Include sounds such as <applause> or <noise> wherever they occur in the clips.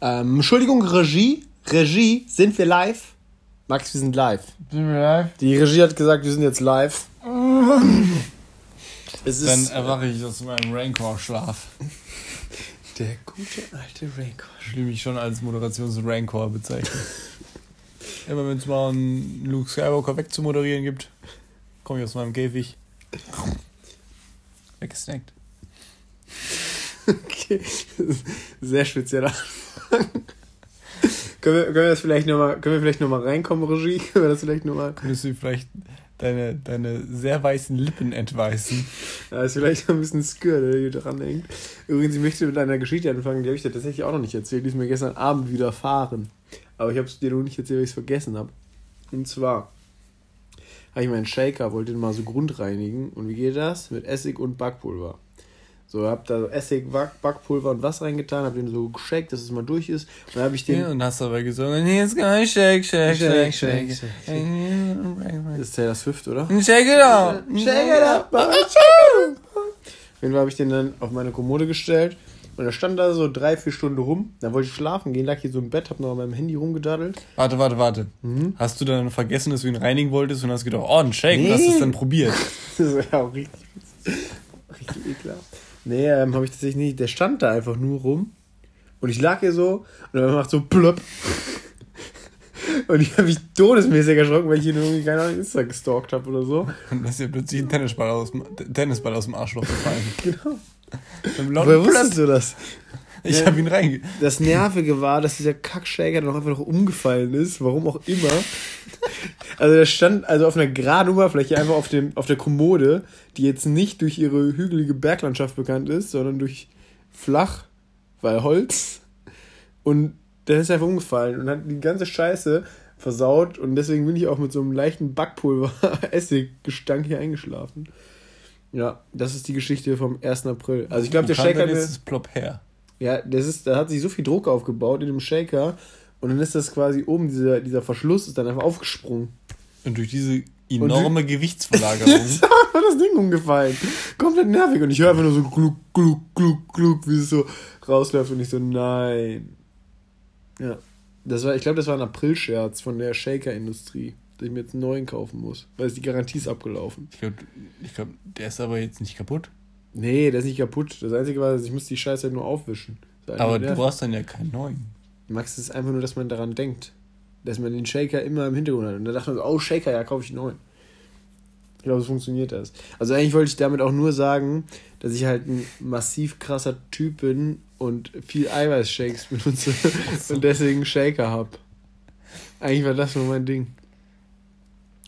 Ähm, Entschuldigung, Regie. Regie, sind wir live? Max, wir sind live. Sind wir live? Die Regie hat gesagt, wir sind jetzt live. <laughs> es Dann erwache ich aus meinem Rancor-Schlaf. Der gute alte Rancor. Ich will mich schon als Moderations-Rancor bezeichnen. Immer wenn es mal einen Luke Skywalker wegzumoderieren gibt, komme ich aus meinem Käfig. Weggesnackt. <laughs> Okay, sehr spezieller <laughs> können, wir, können wir das vielleicht nochmal, können wir vielleicht nochmal reinkommen, Regie? <laughs> Können wir das vielleicht nochmal? Könntest du vielleicht deine, deine sehr weißen Lippen entweißen? Ja, ist vielleicht ein bisschen Skür, der hier dran hängt. Übrigens, ich möchte mit einer Geschichte anfangen, die habe ich dir tatsächlich auch noch nicht erzählt. Die ist mir gestern Abend widerfahren. Aber ich habe es dir noch nicht erzählt, weil ich es vergessen habe. Und zwar habe ich meinen Shaker, wollte den mal so grundreinigen. Und wie geht das? Mit Essig und Backpulver. So, hab da Essig, Backpulver und Wasser reingetan, hab den so geshakt, dass es mal durch ist. Und dann hab ich den. Ja, und hast dabei gesungen, jetzt kann ich shake, shake, shake, shake. shake, Das ist Taylor Swift, oder? Shake it up! Shake it up! Auf jeden Fall habe ich den dann auf meine Kommode gestellt. Und er stand da so drei, vier Stunden rum. Dann wollte ich schlafen gehen, lag hier so im Bett, hab noch an meinem Handy rumgedaddelt. Warte, warte, warte. Mhm. Hast du dann vergessen, dass du ihn reinigen wolltest und hast gedacht, oh, ein Shake, nee. und hast es dann probiert? <laughs> das war auch richtig, richtig ekelhaft. Nee, ähm, habe ich tatsächlich nicht. Der stand da einfach nur rum. Und ich lag hier so und dann macht so plopp. Und ich habe mich todesmäßig erschrocken, weil ich hier irgendwie, keine Ahnung, Insta gestalkt habe oder so. Und dann ist ja plötzlich ein Tennisball aus, Tennisball aus dem Arschloch gefallen. <laughs> genau. Woher wusstest du das? Ich ja, habe ihn reinge... Das Nervige war, dass dieser Kackshaker dann auch einfach noch umgefallen ist, warum auch immer. Also der stand also auf einer geraden Oberfläche, einfach auf, dem, auf der Kommode, die jetzt nicht durch ihre hügelige Berglandschaft bekannt ist, sondern durch flach, weil Holz. Und der ist einfach umgefallen und hat die ganze Scheiße versaut und deswegen bin ich auch mit so einem leichten Backpulver-Essiggestank <laughs> hier eingeschlafen. Ja, das ist die Geschichte vom 1. April. Also ich glaube, der Shaker... Ist es plopp her. Ja, das ist, da hat sich so viel Druck aufgebaut in dem Shaker und dann ist das quasi oben, dieser, dieser Verschluss ist dann einfach aufgesprungen. Und durch diese enorme Gewichtsverlagerung. <laughs> ist einfach das Ding umgefallen. Komplett nervig. Und ich höre einfach nur so gluck, gluck, gluck, gluck, wie es so rausläuft. Und ich so, nein. Ja. Das war, ich glaube, das war ein April-Scherz von der Shaker-Industrie, dass ich mir jetzt einen neuen kaufen muss. Weil die Garantie ist abgelaufen. Ich glaube, ich glaub, der ist aber jetzt nicht kaputt. Nee, der ist nicht kaputt. Das Einzige war, ich muss die Scheiße halt nur aufwischen. Aber du brauchst dann ja keinen neuen. Max ist einfach nur, dass man daran denkt. Dass man den Shaker immer im Hintergrund hat. Und da dachte man so, oh, Shaker, ja, kaufe ich einen neuen. Ich glaube, so funktioniert das. Also eigentlich wollte ich damit auch nur sagen, dass ich halt ein massiv krasser Typ bin und viel Eiweißshakes benutze <laughs> und deswegen Shaker habe. Eigentlich war das nur mein Ding.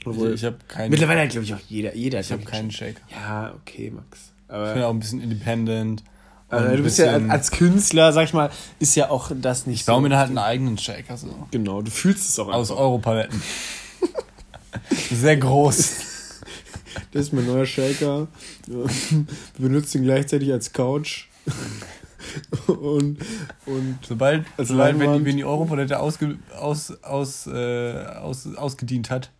Obwohl, ich, ich habe keinen. Mittlerweile hat, glaube ich, auch jeder. jeder ich habe keinen Shaker. Ja, okay, Max. Aber ich bin auch ein bisschen independent. Also du bist ja als Künstler, sag ich mal, ist ja auch das nicht ich so. Ich baue mir halt einen eigenen Shaker. So. Genau, du fühlst es auch einfach. Aus Europaletten. <laughs> Sehr groß. Das ist mein neuer Shaker. Wir benutzen ihn gleichzeitig als Couch. und, und sobald, sobald wenn, die, wenn die Europalette ausge, aus, aus, äh, aus, ausgedient hat,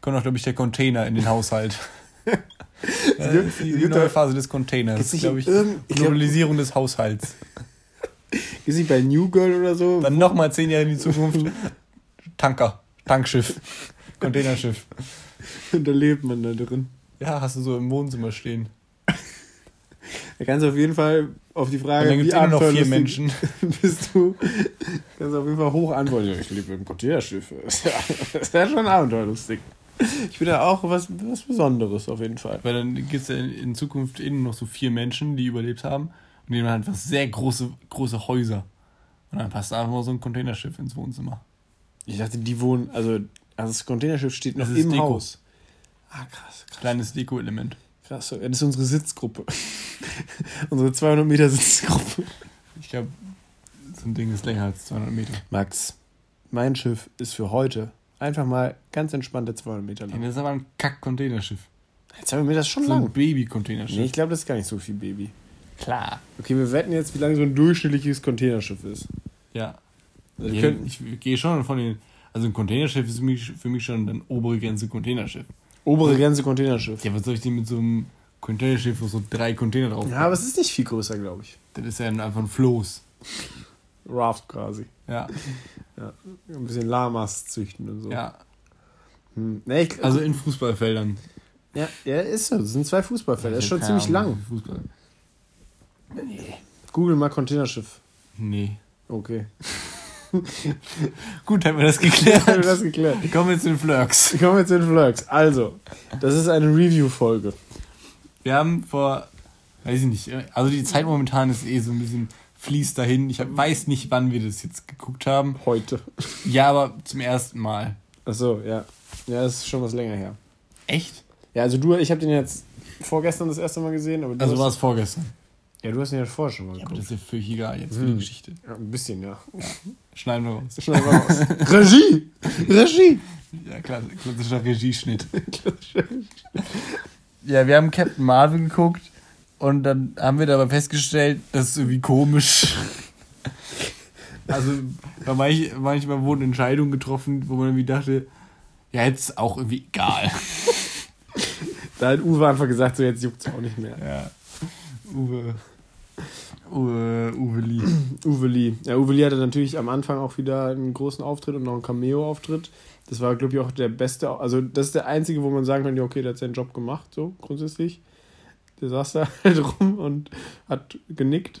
kommt auch, glaube ich, der Container in den Haushalt. <laughs> Ja, gibt, die, die neue Phase des Containers, glaube ich. Globalisierung des Haushalts. <laughs> Ist nicht bei New Girl oder so? Dann nochmal zehn Jahre in die Zukunft. <laughs> Tanker, Tankschiff, Containerschiff. <laughs> Und da lebt man da drin. Ja, hast du so im Wohnzimmer stehen. Da kannst du auf jeden Fall auf die Frage, wie eh noch vier Menschen bist du, kannst du auf jeden Fall hoch antworten. Ich lebe im Containerschiff. Das ist ja schon abenteuerlustig. <laughs> Ich bin ja auch was, was Besonderes auf jeden Fall. Weil dann gibt es ja in Zukunft innen noch so vier Menschen, die überlebt haben. Und die haben einfach sehr große, große Häuser. Und dann passt einfach mal so ein Containerschiff ins Wohnzimmer. Ich dachte, die wohnen, also, also das Containerschiff steht noch im Deko. Haus. Ah, krass, krass. Kleines Deko-Element. Krass, das ist unsere Sitzgruppe. <laughs> unsere 200 Meter Sitzgruppe. Ich glaube, so ein Ding ist länger als 200 Meter. Max, mein Schiff ist für heute Einfach mal ganz entspannte 200 Meter lang. das ist aber ein Kack-Containerschiff. 200 Meter ist schon so lang. ein Baby-Containerschiff. Nee, ich glaube, das ist gar nicht so viel Baby. Klar. Okay, wir wetten jetzt, wie lange so ein durchschnittliches Containerschiff ist. Ja. Also ich, ich gehe schon von den. Also ein Containerschiff ist für mich, für mich schon dann obere Grenze Containerschiff. Obere Grenze Containerschiff. Ja, was soll ich denn mit so einem Containerschiff, wo so drei Container drauf Ja, aber es ist nicht viel größer, glaube ich. Das ist ja einfach ein Floß. Raft quasi. Ja. ja. Ein bisschen Lamas züchten und so. Ja. Hm. Nee, ich, also in Fußballfeldern. Ja, ja, ist so. Das sind zwei Fußballfelder. Das ist schon ziemlich lang. Fußball. Nee. Google mal Containerschiff. Nee. Okay. Gut, haben wir das geklärt. <laughs> haben wir das geklärt. Kommen wir zu den Flirks. Kommen wir zu den Flirks. Also, das ist eine Review-Folge. Wir haben vor, weiß ich nicht, also die Zeit momentan ist eh so ein bisschen fließt dahin. Ich weiß nicht, wann wir das jetzt geguckt haben. Heute. Ja, aber zum ersten Mal. Ach so, ja. Ja, das ist schon was länger her. Echt? Ja, also du, ich habe den jetzt vorgestern das erste Mal gesehen. Aber also war es vorgestern? Ja, du hast ihn ja vorher schon mal geguckt. Ja, aber das ist ja völlig egal jetzt für die hm. Geschichte. Ja, ein bisschen, ja. ja. Schneiden wir raus. Schneiden wir raus. <laughs> Regie! Regie! Ja, klar, <laughs> klassischer Regieschnitt. ja, wir haben Captain Marvel geguckt und dann haben wir dabei festgestellt, das ist irgendwie komisch. also, manch, manchmal wurden Entscheidungen getroffen, wo man irgendwie dachte, ja, jetzt auch irgendwie egal. da hat Uwe einfach gesagt, so jetzt juckt es auch nicht mehr. Ja. Uwe. Uwe, Uwe Lee. Uwe Lee. Ja, Uwe Lee hatte natürlich am Anfang auch wieder einen großen Auftritt und noch einen Cameo-Auftritt. Das war, glaube ich, auch der beste. Also, das ist der einzige, wo man sagen kann: ja, okay, der hat seinen Job gemacht, so grundsätzlich. Der saß da <laughs> halt rum und hat genickt.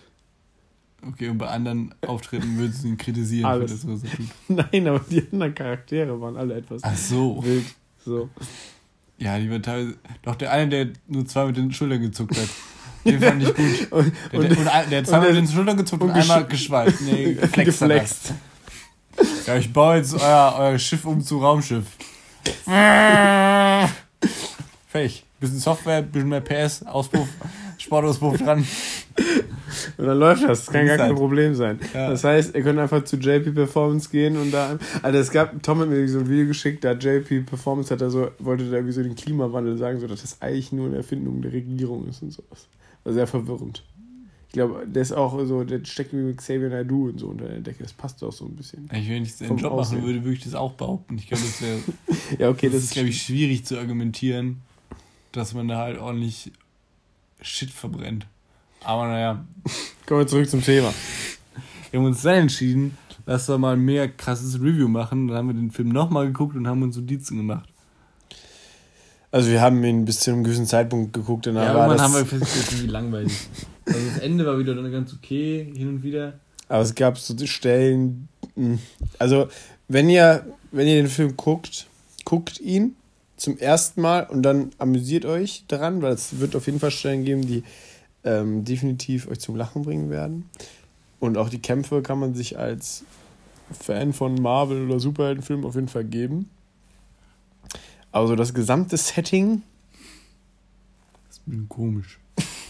Okay, und bei anderen Auftritten würdest du ihn kritisieren Alles. für das, was er tut. <laughs> Nein, aber die anderen Charaktere waren alle etwas Ach so. wild. So. Ja, die waren teilweise. Doch der eine, der nur zwei mit den Schultern gezuckt hat. Den fand ich gut. <laughs> und, der, der, der, der hat zweimal mit den Schultern gezuckt und, und einmal geschweißt. Nee, geflext. geflext. Ja, ich baue jetzt euer, euer Schiff um zu Raumschiff. Fähig. Bisschen Software, bisschen mehr PS, Auspuff, Sportauspuff dran. Und dann läuft das. Das kann gar kein Problem sein. Ja. Das heißt, ihr könnt einfach zu JP Performance gehen und da. Also es gab, Tom hat mir so ein Video geschickt, da JP Performance hat er so, wollte da irgendwie so den Klimawandel sagen, so dass das eigentlich nur eine Erfindung der Regierung ist und sowas. War sehr verwirrend. Ich glaube, der ist auch so, der steckt wie mit Xavier Naidoo und so unter der Decke. Das passt auch so ein bisschen. Ich, wenn ich seinen Job machen würde, würde ich das auch behaupten. Ich glaube, das wäre. ja, okay, das, das ist, glaube ich, schwierig zu argumentieren dass man da halt ordentlich Shit verbrennt. Aber naja. <laughs> Kommen wir zurück zum Thema. Wir haben uns dann entschieden, lass wir mal ein mehr krasses Review machen. Dann haben wir den Film nochmal geguckt und haben uns Notizen gemacht. Also wir haben ihn bis zu einem gewissen Zeitpunkt geguckt. Danach ja, war das haben wir festgestellt, irgendwie langweilig. Also das Ende war wieder dann ganz okay, hin und wieder. Aber es gab so Stellen. Hm, also wenn ihr, wenn ihr den Film guckt, guckt ihn zum ersten Mal und dann amüsiert euch daran, weil es wird auf jeden Fall Stellen geben, die ähm, definitiv euch zum Lachen bringen werden. Und auch die Kämpfe kann man sich als Fan von Marvel oder Superheldenfilmen auf jeden Fall geben. Also das gesamte Setting. Das ist komisch.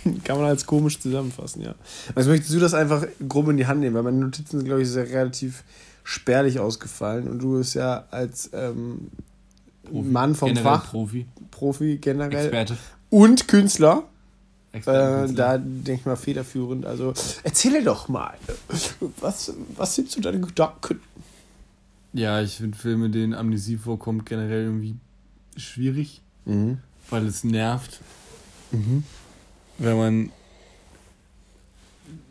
<laughs> kann man als komisch zusammenfassen, ja. Also möchtest du das einfach grob in die Hand nehmen, weil meine Notizen sind, glaube ich, sehr relativ spärlich ausgefallen und du es ja als ähm, Profi. Mann vom generell Fach. Profi. Profi generell. Experte. Und Künstler. Äh, da denke ich mal federführend. Also erzähle doch mal. Was, was sind so deine Gedanken? Ja, ich finde Filme, denen Amnesie vorkommt, generell irgendwie schwierig. Mhm. Weil es nervt. Mhm. Wenn man.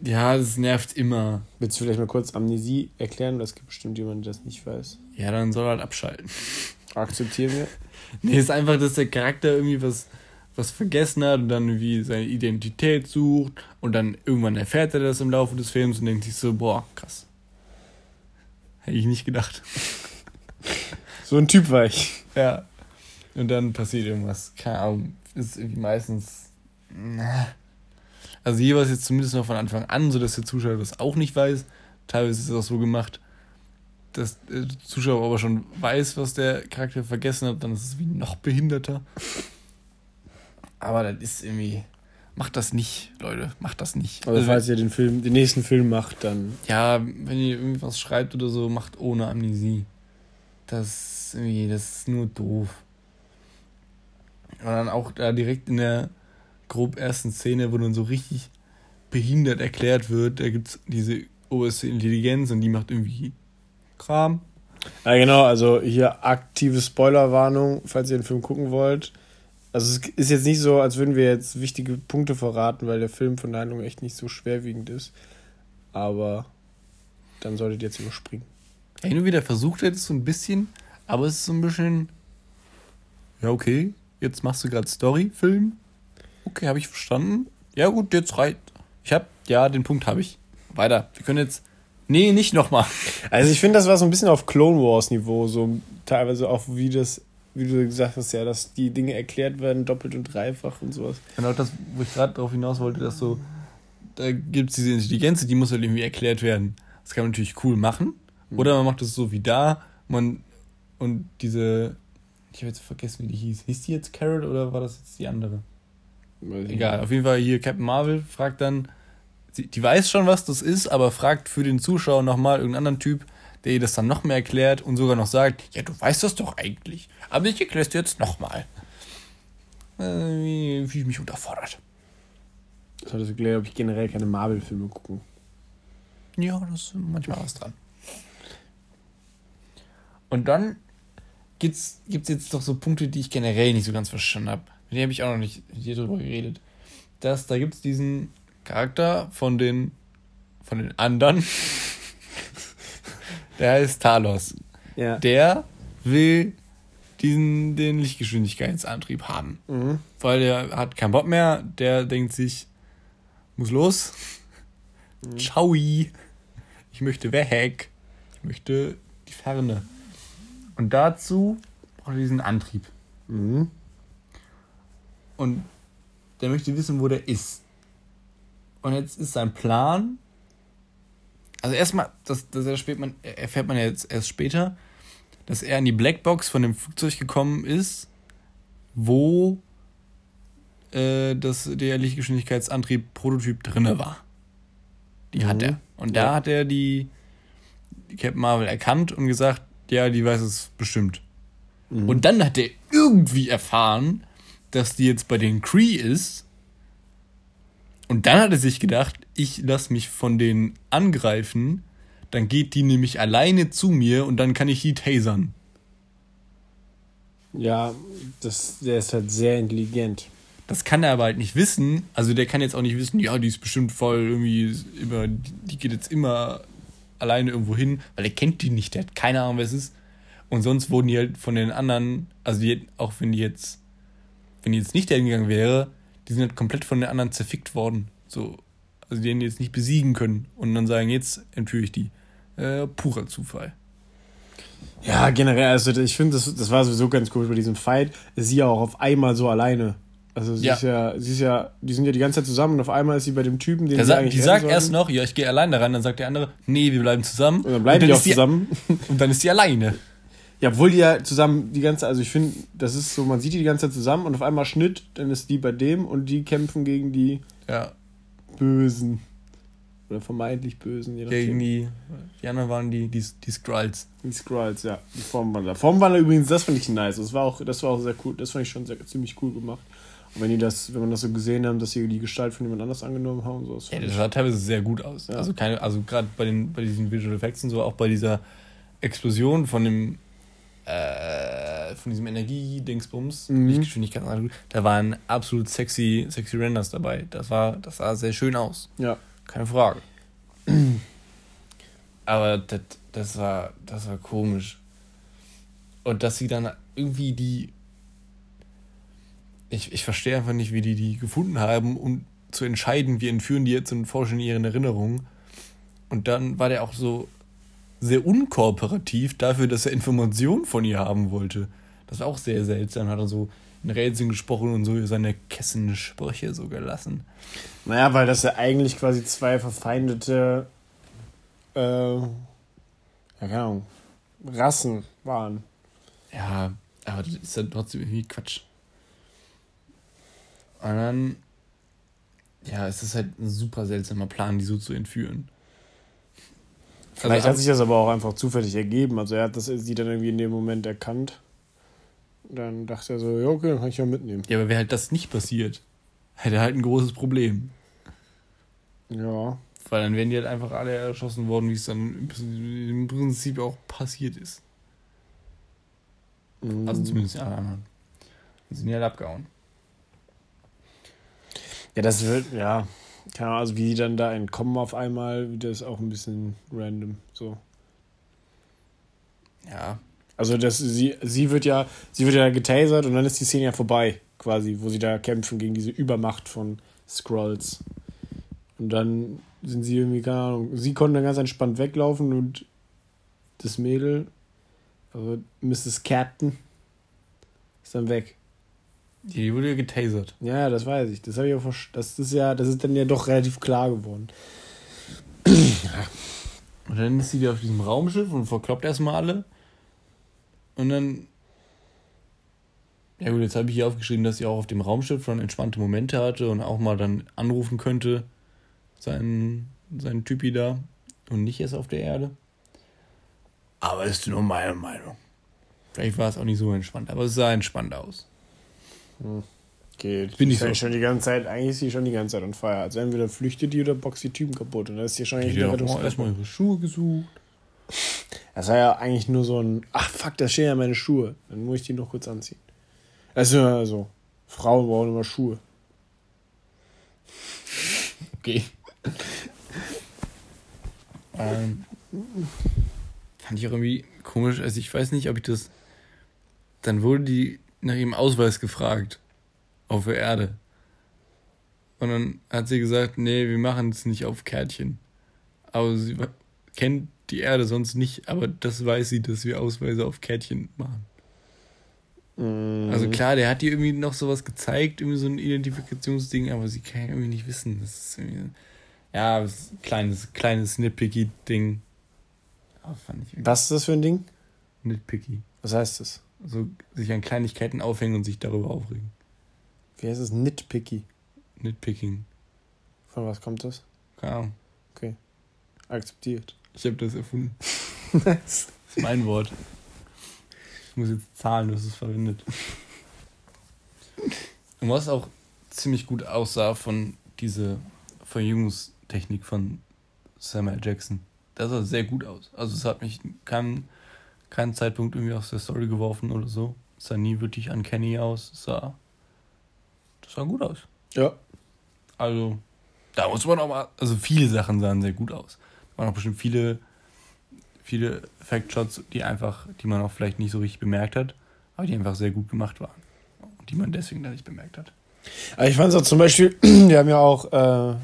Ja, es nervt immer. Willst du vielleicht mal kurz Amnesie erklären? Das gibt bestimmt jemanden, der das nicht weiß. Ja, dann soll er halt abschalten. Akzeptieren wir. <laughs> Nee, ist einfach, dass der Charakter irgendwie was, was vergessen hat und dann irgendwie seine Identität sucht und dann irgendwann erfährt er das im Laufe des Films und denkt sich so, boah, krass. Hätte ich nicht gedacht. So ein Typ war ich. <laughs> Ja. Und dann passiert irgendwas. Keine Ahnung. Ist irgendwie meistens. Also hier war es jetzt zumindest noch von Anfang an, so dass der Zuschauer das auch nicht weiß. Teilweise ist es auch so gemacht, dass der Zuschauer aber schon weiß, was der Charakter vergessen hat, dann ist es wie noch behinderter. Aber das ist irgendwie. Macht das nicht, Leute. Macht das nicht. Also, falls ihr den Film, den nächsten Film macht, dann. Ja, wenn ihr irgendwas schreibt oder so, macht ohne Amnesie. Das ist irgendwie, das ist nur doof. Und dann auch da direkt in der grob ersten Szene, wo dann so richtig behindert erklärt wird, da gibt es diese oberste Intelligenz und die macht irgendwie Kram. Ja, genau, also hier aktive Spoilerwarnung, falls ihr den Film gucken wollt. Also es ist jetzt nicht so, als würden wir jetzt wichtige Punkte verraten, weil der Film von der Handlung echt nicht so schwerwiegend ist. Aber dann solltet ihr jetzt überspringen. Ja, hin und wieder versucht er das so ein bisschen, aber es ist so ein bisschen. Ja, okay, jetzt machst du gerade Story-Film. Okay, habe ich verstanden. Ja, gut, jetzt reicht. Ich hab, ja, den Punkt habe ich. Weiter. Wir können jetzt. Nee, nicht nochmal. Also ich finde, das war so ein bisschen auf Clone Wars Niveau, so teilweise auch wie das, wie du gesagt hast, ja, dass die Dinge erklärt werden, doppelt und dreifach und sowas. Genau das, wo ich gerade darauf hinaus wollte, dass so, da gibt es diese Intelligenz, die muss halt irgendwie erklärt werden. Das kann man natürlich cool machen. Mhm. Oder man macht es so wie da, man und diese, ich habe jetzt vergessen, wie die hieß. Hieß die jetzt Carrot oder war das jetzt die andere? Egal, auf jeden Fall hier Captain Marvel fragt dann, sie, die weiß schon, was das ist, aber fragt für den Zuschauer nochmal irgendeinen anderen Typ, der ihr das dann noch mehr erklärt und sogar noch sagt, ja, du weißt das doch eigentlich, aber ich erkläre es dir jetzt nochmal. Äh, wie, wie ich mich unterfordert. Das hat das erklärt, ob ich generell keine Marvel-Filme gucke. Ja, das ist manchmal was dran. Und dann gibt es jetzt doch so Punkte, die ich generell nicht so ganz verstanden habe. Mit denen habe ich auch noch nicht hier drüber geredet. Dass, da gibt es diesen Charakter von den, von den anderen. <laughs> der heißt Talos. Ja. Der will diesen, den Lichtgeschwindigkeitsantrieb haben. Mhm. Weil der hat keinen Bock mehr. Der denkt sich, muss los. Mhm. Ciao. Ich möchte weg. Ich möchte die Ferne. Und dazu braucht er diesen Antrieb. Mhm. Und der möchte wissen, wo der ist. Und jetzt ist sein Plan. Also erstmal, das, das erfährt man, erfährt man jetzt erst später, dass er in die Blackbox von dem Flugzeug gekommen ist, wo äh, das, der Lichtgeschwindigkeitsantrieb Prototyp drinne war. Die mhm. hat er. Und ja. da hat er die, die Captain Marvel erkannt und gesagt, ja, die weiß es bestimmt. Mhm. Und dann hat er irgendwie erfahren, dass die jetzt bei den Cree ist. Und dann hat er sich gedacht, ich lasse mich von denen angreifen, dann geht die nämlich alleine zu mir und dann kann ich die tasern. Ja, das, der ist halt sehr intelligent. Das kann er aber halt nicht wissen. Also der kann jetzt auch nicht wissen, ja, die ist bestimmt voll irgendwie immer, die geht jetzt immer alleine irgendwo hin, weil er kennt die nicht, der hat keine Ahnung, wer es ist. Und sonst wurden die halt von den anderen, also die, auch wenn die jetzt wenn die jetzt nicht dahin gegangen wäre, die sind halt komplett von den anderen zerfickt worden. So, also die hätten jetzt nicht besiegen können und dann sagen, jetzt entführe ich die. Äh, purer Zufall. Ja, generell, also ich finde, das, das war sowieso ganz cool bei diesem Fight. Ist sie ja auch auf einmal so alleine. Also sie ja. ist ja, sie ist ja, die sind ja die ganze Zeit zusammen und auf einmal ist sie bei dem Typen, den sie eigentlich Die sagt erst noch, ja, ich gehe allein da rein, dann sagt der andere, nee, wir bleiben zusammen. Und dann bleiben und dann die auch zusammen. <laughs> und dann ist sie alleine. Ja, obwohl die ja zusammen die ganze, also ich finde, das ist so, man sieht die die ganze Zeit zusammen und auf einmal Schnitt, dann ist die bei dem und die kämpfen gegen die ja. Bösen. Oder vermeintlich Bösen, je Gegen die, die anderen waren die, die, die Skrulls. Die Skrulls, ja. Die Formwandler. Formwandler übrigens, das fand ich nice. Das war auch, das war auch sehr cool, das fand ich schon sehr, ziemlich cool gemacht. Und wenn die das, wenn man das so gesehen haben, dass sie die Gestalt von jemand anders angenommen haben, so. Das ja, das sah teilweise sehr gut aus. Ja. Also keine, also gerade bei den, bei diesen Visual Effects und so, auch bei dieser Explosion von dem äh, von diesem Energie-Dingsbums, mhm. Lichtgeschwindigkeit, da waren absolut sexy, sexy Renders dabei. Das war, das sah sehr schön aus. Ja. Keine Frage. Aber das, das war, das war komisch. Und dass sie dann irgendwie die. Ich, ich verstehe einfach nicht, wie die die gefunden haben, um zu entscheiden, wir entführen die jetzt und forschen ihren Erinnerungen. Und dann war der auch so sehr unkooperativ dafür, dass er Informationen von ihr haben wollte. Das war auch sehr seltsam. Hat er so in Rätseln gesprochen und so seine Kessensprüche so gelassen. Naja, weil das ja eigentlich quasi zwei verfeindete, äh, ja, keine Ahnung, Rassen waren. Ja, aber das ist ja trotzdem irgendwie Quatsch. Und dann, ja, es ist halt ein super seltsamer Plan, die so zu entführen. Vielleicht also, hat sich das aber auch einfach zufällig ergeben. Also er hat das sie dann irgendwie in dem Moment erkannt. Dann dachte er so, ja, okay, dann kann ich ja mitnehmen. Ja, aber wäre halt das nicht passiert, hätte er halt ein großes Problem. Ja. Weil dann wären die halt einfach alle erschossen worden, wie es dann im Prinzip auch passiert ist. Mhm. Also zumindest alle anderen. Dann sind die halt abgehauen. Ja, das wird, ja. Keine Ahnung, also wie die dann da entkommen auf einmal, das ist auch ein bisschen random. So. Ja. Also das, sie, sie wird ja, sie wird ja getasert und dann ist die Szene ja vorbei, quasi, wo sie da kämpfen gegen diese Übermacht von Scrolls. Und dann sind sie irgendwie, keine Ahnung, sie konnten dann ganz entspannt weglaufen und das Mädel, also Mrs. Captain, ist dann weg. Die wurde getasert. Ja, das weiß ich. Das habe ich auch Das ist ja, das ist dann ja doch relativ klar geworden. Und dann ist sie wieder auf diesem Raumschiff und verkloppt erstmal alle. Und dann. Ja gut, jetzt habe ich hier aufgeschrieben, dass sie auch auf dem Raumschiff schon entspannte Momente hatte und auch mal dann anrufen könnte, seinen, seinen Typi da. Und nicht erst auf der Erde. Aber ist nur meine Meinung. Vielleicht war es auch nicht so entspannt, aber es sah entspannt aus. Hm. Geht. Bin ich so. schon die ganze Zeit, eigentlich ist sie schon die ganze Zeit on fire. Also entweder flüchtet die oder boxt die Typen kaputt. Und dann ist sie schon eigentlich die auch erstmal ihre Schuhe gesucht. Das war ja eigentlich nur so ein, ach fuck, da stehen ja meine Schuhe. Dann muss ich die noch kurz anziehen. Also, also Frauen brauchen immer Schuhe. Okay. ähm, fand ich auch irgendwie komisch. Also ich weiß nicht, ob ich das. Dann wurde die nach ihrem Ausweis gefragt. Auf der Erde. Und dann hat sie gesagt, nee, wir machen es nicht auf Kärtchen. Aber sie kennt die Erde sonst nicht, aber das weiß sie, dass wir Ausweise auf Kärtchen machen. Mm. Also klar, der hat ihr irgendwie noch sowas gezeigt, irgendwie so ein Identifikationsding, aber sie kann irgendwie nicht wissen. Das ist irgendwie, ja, das ist ein kleines, kleines Nitpicky-Ding. Was ist das für ein Ding? Nitpicky. Was heißt das? So sich an Kleinigkeiten aufhängen und sich darüber aufregen. Wie heißt es? Nitpicky. Nitpicking. Von was kommt das? Keine Ahnung. Okay. Akzeptiert. Ich habe das erfunden. <laughs> das ist mein Wort. Ich muss jetzt zahlen, dass es verwendet. Und was auch ziemlich gut aussah von dieser Verjüngungstechnik von Samuel Jackson. Das sah sehr gut aus. Also es hat mich keinen keinen Zeitpunkt irgendwie aus der Story geworfen oder so. Es sah nie wirklich uncanny aus. Es sah. Das sah gut aus. Ja. Also, da muss man auch mal. Also, viele Sachen sahen sehr gut aus. Da waren auch bestimmt viele, viele Fact-Shots, die einfach, die man auch vielleicht nicht so richtig bemerkt hat, aber die einfach sehr gut gemacht waren. Und die man deswegen dann nicht bemerkt hat. Ich fand es auch zum Beispiel, <clears throat> wir haben ja auch äh,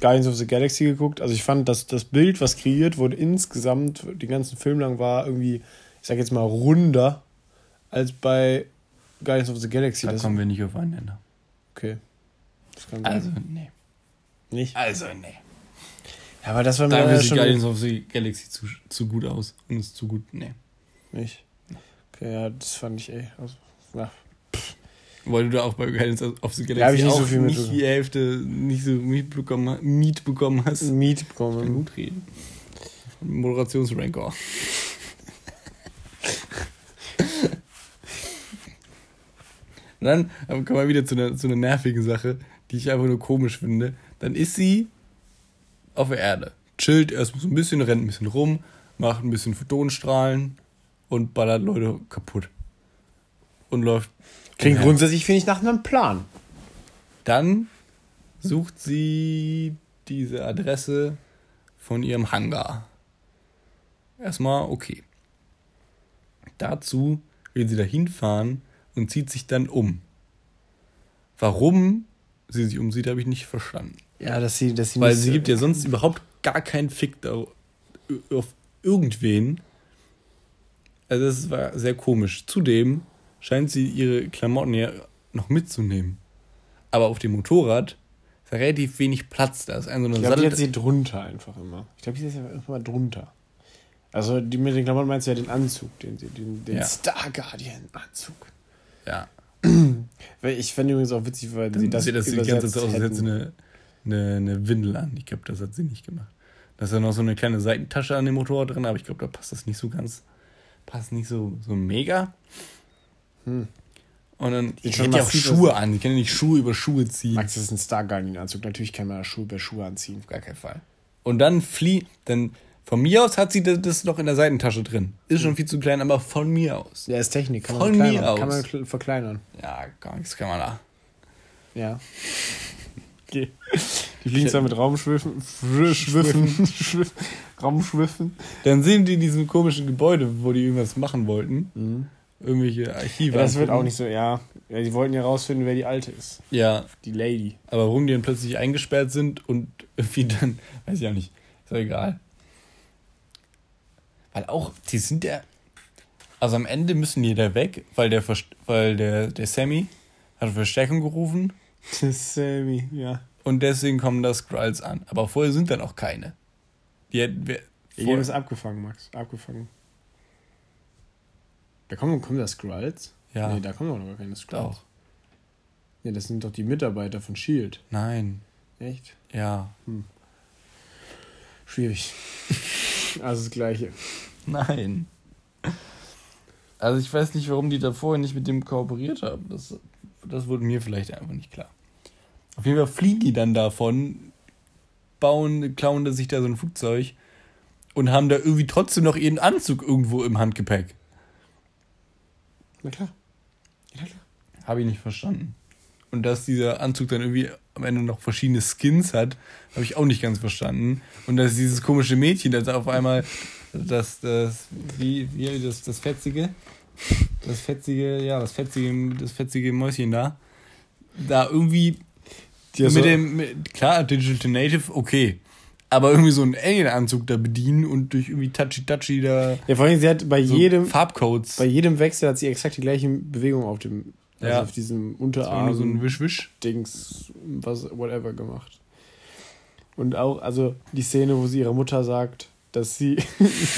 Guardians of the Galaxy geguckt. Also ich fand, dass das Bild, was kreiert wurde, insgesamt den ganzen Film lang war irgendwie, ich sag jetzt mal, runder als bei Guardians of the Galaxy. Da das kommen wir nicht aufeinander. Okay. also, nee. Nicht? Also, nee. Ja, aber das war mir da schon... Guardians of the Galaxy zu, zu gut aus. Und ist zu gut, nee. Nicht? Okay, ja, das fand ich, ey. Also, ja. Weil du da auch bei Guardians of the Galaxy ja, ich nicht auch so viel nicht die Hälfte nicht so Miet bekommen, Miet bekommen hast. Miet bekommen. Ich kann gut reden. Moderationsranker. <laughs> dann kommen wir wieder zu einer, zu einer nervigen Sache, die ich einfach nur komisch finde. Dann ist sie auf der Erde. Chillt erstmal so ein bisschen, rennt ein bisschen rum, macht ein bisschen Photonenstrahlen und ballert Leute kaputt. Und läuft Klingt grundsätzlich, finde ich, nach einem Plan. Dann sucht sie diese Adresse von ihrem Hangar. Erstmal okay. Dazu will sie da hinfahren und zieht sich dann um. Warum sie sich umsieht, habe ich nicht verstanden. Ja, dass sie, dass sie Weil sie gibt ja sonst überhaupt gar keinen Fick auf irgendwen. Also das war sehr komisch. Zudem scheint sie ihre Klamotten ja noch mitzunehmen. Aber auf dem Motorrad ist ja relativ wenig Platz. Da ist ein so eine Ich glaube, die hat sie drunter einfach immer. Ich glaube, die ist einfach mal drunter. Also die mit den Klamotten meinst du ja den Anzug, den, den, den ja. Star Guardian Anzug. Ja. <clears throat> ich fände übrigens auch witzig, weil sie das. Sieht das die ganze Zeit aus, als hätte sie eine, eine, eine Windel an. Ich glaube, das hat sie nicht gemacht. Da ist ja noch so eine kleine Seitentasche an dem Motorrad drin, aber ich glaube, da passt das nicht so ganz. Passt nicht so, so mega. Hm. Und dann die hätte ja auch Schuhe an. Die können ja nicht Schuhe über Schuhe ziehen. Max, ist ein Star Guardian-Anzug. Natürlich kann man Schuhe über Schuhe anziehen. Auf gar keinen Fall. Und dann flieht, dann von mir aus hat sie das noch in der Seitentasche drin. Ist schon hm. viel zu klein, aber von mir aus. Ja, ist Technik. Kann von man mir aus. Kann man verkleinern. Ja, gar nichts kann man da. Ja. okay. Die fliegen zwar mit Raumschwiffen, Schwiffen, <laughs> Raumschwiffen. Dann sind die in diesem komischen Gebäude, wo die irgendwas machen wollten. Mhm. Irgendwelche Archive. Ja, das wird auch nicht so, ja. ja. Die wollten ja rausfinden, wer die Alte ist. Ja. Die Lady. Aber warum die dann plötzlich eingesperrt sind und irgendwie dann, weiß ich auch nicht. Ist doch egal. Weil auch, die sind ja. Also am Ende müssen die da weg, weil der, weil der, der Sammy hat Verstärkung gerufen. Der Sammy, ja. Und deswegen kommen da Skrulls an. Aber vorher sind dann auch keine. Die hätten wir. Haben es abgefangen, Max. Abgefangen. Da kommen, kommen da Skrulls? Ja. Nee, da kommen auch noch keine Skrulls. Doch. Nee, das sind doch die Mitarbeiter von Shield. Nein. Echt? Ja. Hm. Schwierig. <laughs> also das Gleiche. Nein. Also ich weiß nicht, warum die da vorher nicht mit dem kooperiert haben. Das, das wurde mir vielleicht einfach nicht klar. Auf jeden Fall fliegen die dann davon, bauen, klauen sich da so ein Flugzeug und haben da irgendwie trotzdem noch ihren Anzug irgendwo im Handgepäck. Na klar. Ja, klar. Habe ich nicht verstanden. Und dass dieser Anzug dann irgendwie am Ende noch verschiedene Skins hat, habe ich auch nicht ganz verstanden. Und dass dieses komische Mädchen, das auf einmal das, das, wie, wie, das, das fetzige, das fetzige, ja, das fetzige, das fetzige Mäuschen da, da irgendwie mit so dem, mit, klar, Digital Native, okay. Aber irgendwie so einen Alien-Anzug da bedienen und durch irgendwie Touchy-Touchy da. Ja, vor allem, sie hat bei so jedem. Farbcodes. Bei jedem Wechsel hat sie exakt die gleiche Bewegung auf dem. Also ja. auf diesem Unterarm. So ein Wisch-Wisch. Dings, was, whatever gemacht. Und auch, also die Szene, wo sie ihrer Mutter sagt, dass sie,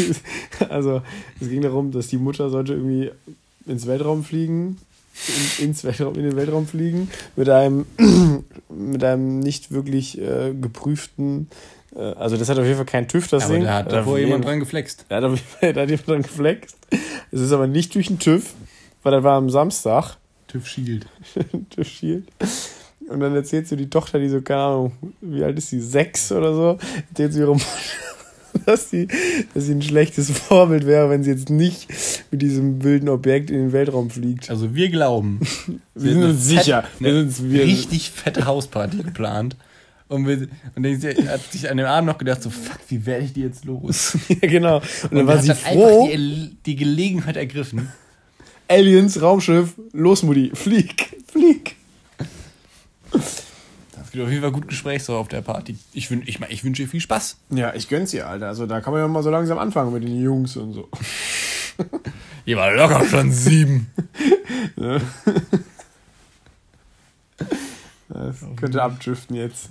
<laughs> also es ging darum, dass die Mutter sollte irgendwie ins Weltraum fliegen, in, ins Weltraum, in den Weltraum fliegen, mit einem, <clears throat> mit einem nicht wirklich äh, geprüften, also das hat auf jeden Fall kein TÜV, das aber Ding. Da hat davor jemand dran geflext. Da hat, auf jeden Fall, da hat jemand dran geflext. Es ist aber nicht durch den TÜV, weil das war am Samstag. TÜV Shield. <laughs> TÜV Shield. Und dann erzählt sie die Tochter, die so, keine Ahnung, wie alt ist sie, sechs oder so, erzählt sie ihre Mutter, <laughs> dass sie, dass sie ein schlechtes Vorbild wäre, wenn sie jetzt nicht mit diesem wilden Objekt in den Weltraum fliegt. Also wir glauben. <laughs> wir sind uns sicher. Wir sind wir richtig fette Hausparty geplant. Und, wir, und dann hat sich an dem Abend noch gedacht, so, fuck, wie werde ich die jetzt los? <laughs> ja, genau. Und, und dann war sie froh. Die, die Gelegenheit ergriffen. Aliens, Raumschiff, los, Mutti, flieg, flieg. Es gibt auf jeden Fall gut Gesprächsstoff auf der Party. Ich, wün, ich, ich wünsche ihr viel Spaß. Ja, ich gönn's ihr, Alter. Also da kann man ja mal so langsam anfangen mit den Jungs und so. <laughs> Ihr war locker schon sieben. <laughs> Das könnte abdriften jetzt.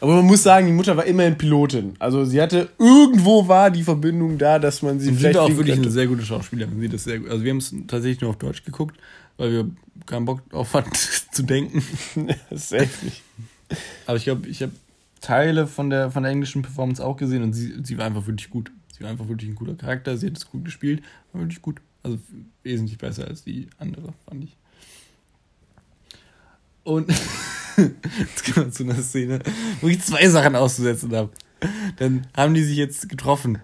Aber man muss sagen, die Mutter war immerhin Pilotin. Also sie hatte irgendwo war die Verbindung da, dass man sie und vielleicht. Sie war auch wirklich könnte. eine sehr gute Schauspielerin. Sie das sehr gut. Also wir haben es tatsächlich nur auf Deutsch geguckt, weil wir keinen Bock auf hatten <laughs> zu denken. <laughs> echt nicht. Aber ich glaube, ich habe Teile von der von der englischen Performance auch gesehen und sie, sie war einfach wirklich gut. Sie war einfach wirklich ein guter Charakter. Sie hat es gut gespielt, war wirklich gut. Also wesentlich besser als die andere, fand ich. Und <laughs> jetzt kommen wir zu einer Szene, wo ich zwei Sachen auszusetzen habe. Dann haben die sich jetzt getroffen.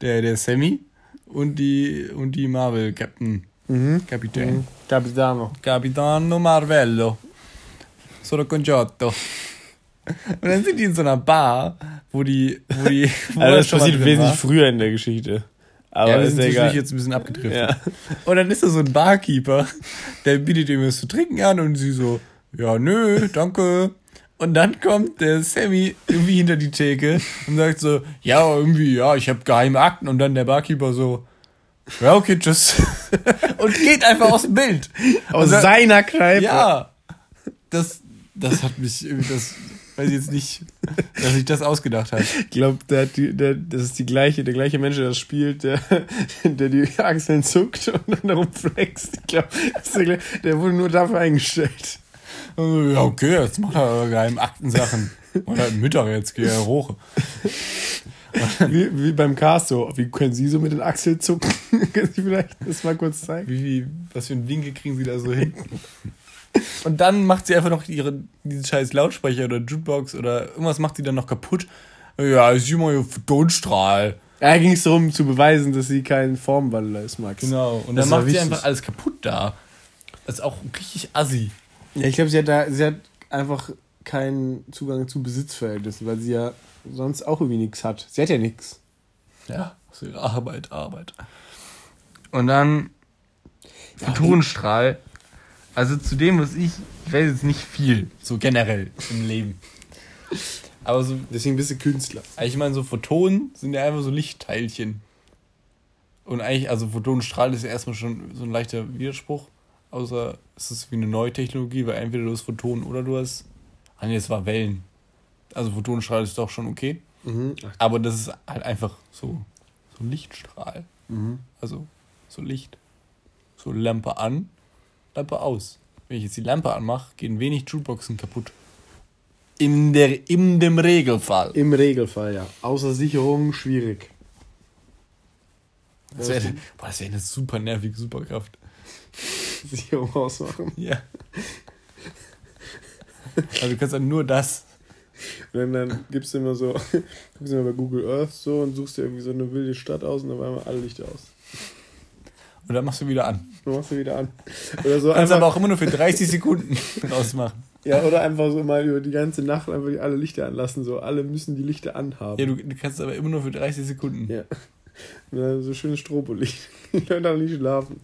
Der, der Sammy und die, und die Marvel Captain. Mhm. Kapitän. Mhm. Capitano. Capitano Marvello. Sono Congiotto. Und dann sind die in so einer Bar, wo die. Wo die <laughs> wo also das passiert wesentlich war. früher in der Geschichte. Aber ja, wir sind natürlich jetzt ein bisschen abgedriftet. Ja. Und dann ist da so ein Barkeeper, der bietet ihm was zu trinken an und sie so, ja, nö, danke. Und dann kommt der Sammy irgendwie hinter die Theke und sagt so, ja, irgendwie, ja, ich habe geheime Akten. Und dann der Barkeeper so, ja, okay, tschüss. <laughs> und geht einfach aus dem Bild. Aus dann, seiner Kneipe. Ja. Das, das hat mich irgendwie, das weiß ich jetzt nicht, dass sich das ausgedacht hat. Ich glaube, der, der, das ist die gleiche, der gleiche Mensch, der das spielt, der, <laughs> der die Achseln zuckt und dann darum flext. Ich glaube, der, der wurde nur dafür eingestellt. Ja, okay, jetzt macht er geheim Aktensachen. Und halt Mittag, jetzt gehe er hoch. Wie, wie beim Cast so. Wie können Sie so mit den Achseln zucken? <laughs> können Sie vielleicht das mal kurz zeigen? Wie, wie, was für einen Winkel kriegen Sie da so hin? Und dann macht sie einfach noch ihre, diesen scheiß Lautsprecher oder Jukebox oder irgendwas macht sie dann noch kaputt. Ja, ist immer hier Photonstrahl. Da ging es darum zu beweisen, dass sie kein Formwandler ist, Max. Genau. Und das dann macht sie einfach alles kaputt da. Das ist auch richtig assi. Ja, ich glaube, sie hat da, sie hat einfach keinen Zugang zu Besitzverhältnissen, weil sie ja sonst auch irgendwie nichts hat. Sie hat ja nichts. Ja, so ihre Arbeit, Arbeit. Und dann ja, Photonenstrahl. Also zu dem, was ich, ich weiß jetzt nicht viel, so generell im Leben. Aber so. Deswegen bist du Künstler. Ich meine, so Photonen sind ja einfach so Lichtteilchen. Und eigentlich, also Photonenstrahl ist ja erstmal schon so ein leichter Widerspruch. Außer es ist wie eine neue Technologie, weil entweder du hast Photonen oder du hast. Ah nee, es war Wellen. Also Photonenstrahl ist doch schon okay. Mhm. Aber das ist halt einfach so, so Lichtstrahl. Mhm. Also so Licht. So Lampe an, Lampe aus. Wenn ich jetzt die Lampe anmache, gehen wenig Jukeboxen kaputt. In, der, in dem Regelfall. Im Regelfall, ja. Außer Sicherung schwierig. Das wäre <laughs> wär eine super nervige Superkraft. Sicherung ausmachen. <laughs> Ja. Also du kannst dann nur das. Und dann gibst du immer so, <laughs> guckst du immer bei Google Earth so und suchst dir irgendwie so eine wilde Stadt aus und dann waren alle Lichter aus. Und dann machst du wieder an. Dann machst du wieder an. Oder so Kannst aber auch immer nur für 30 Sekunden <laughs> rausmachen. Ja, oder einfach so mal über die ganze Nacht einfach alle Lichter anlassen. So, alle müssen die Lichter anhaben. Ja, du, du kannst aber immer nur für 30 Sekunden. Ja. So schönes Stropolicht. Ich kann auch nicht schlafen.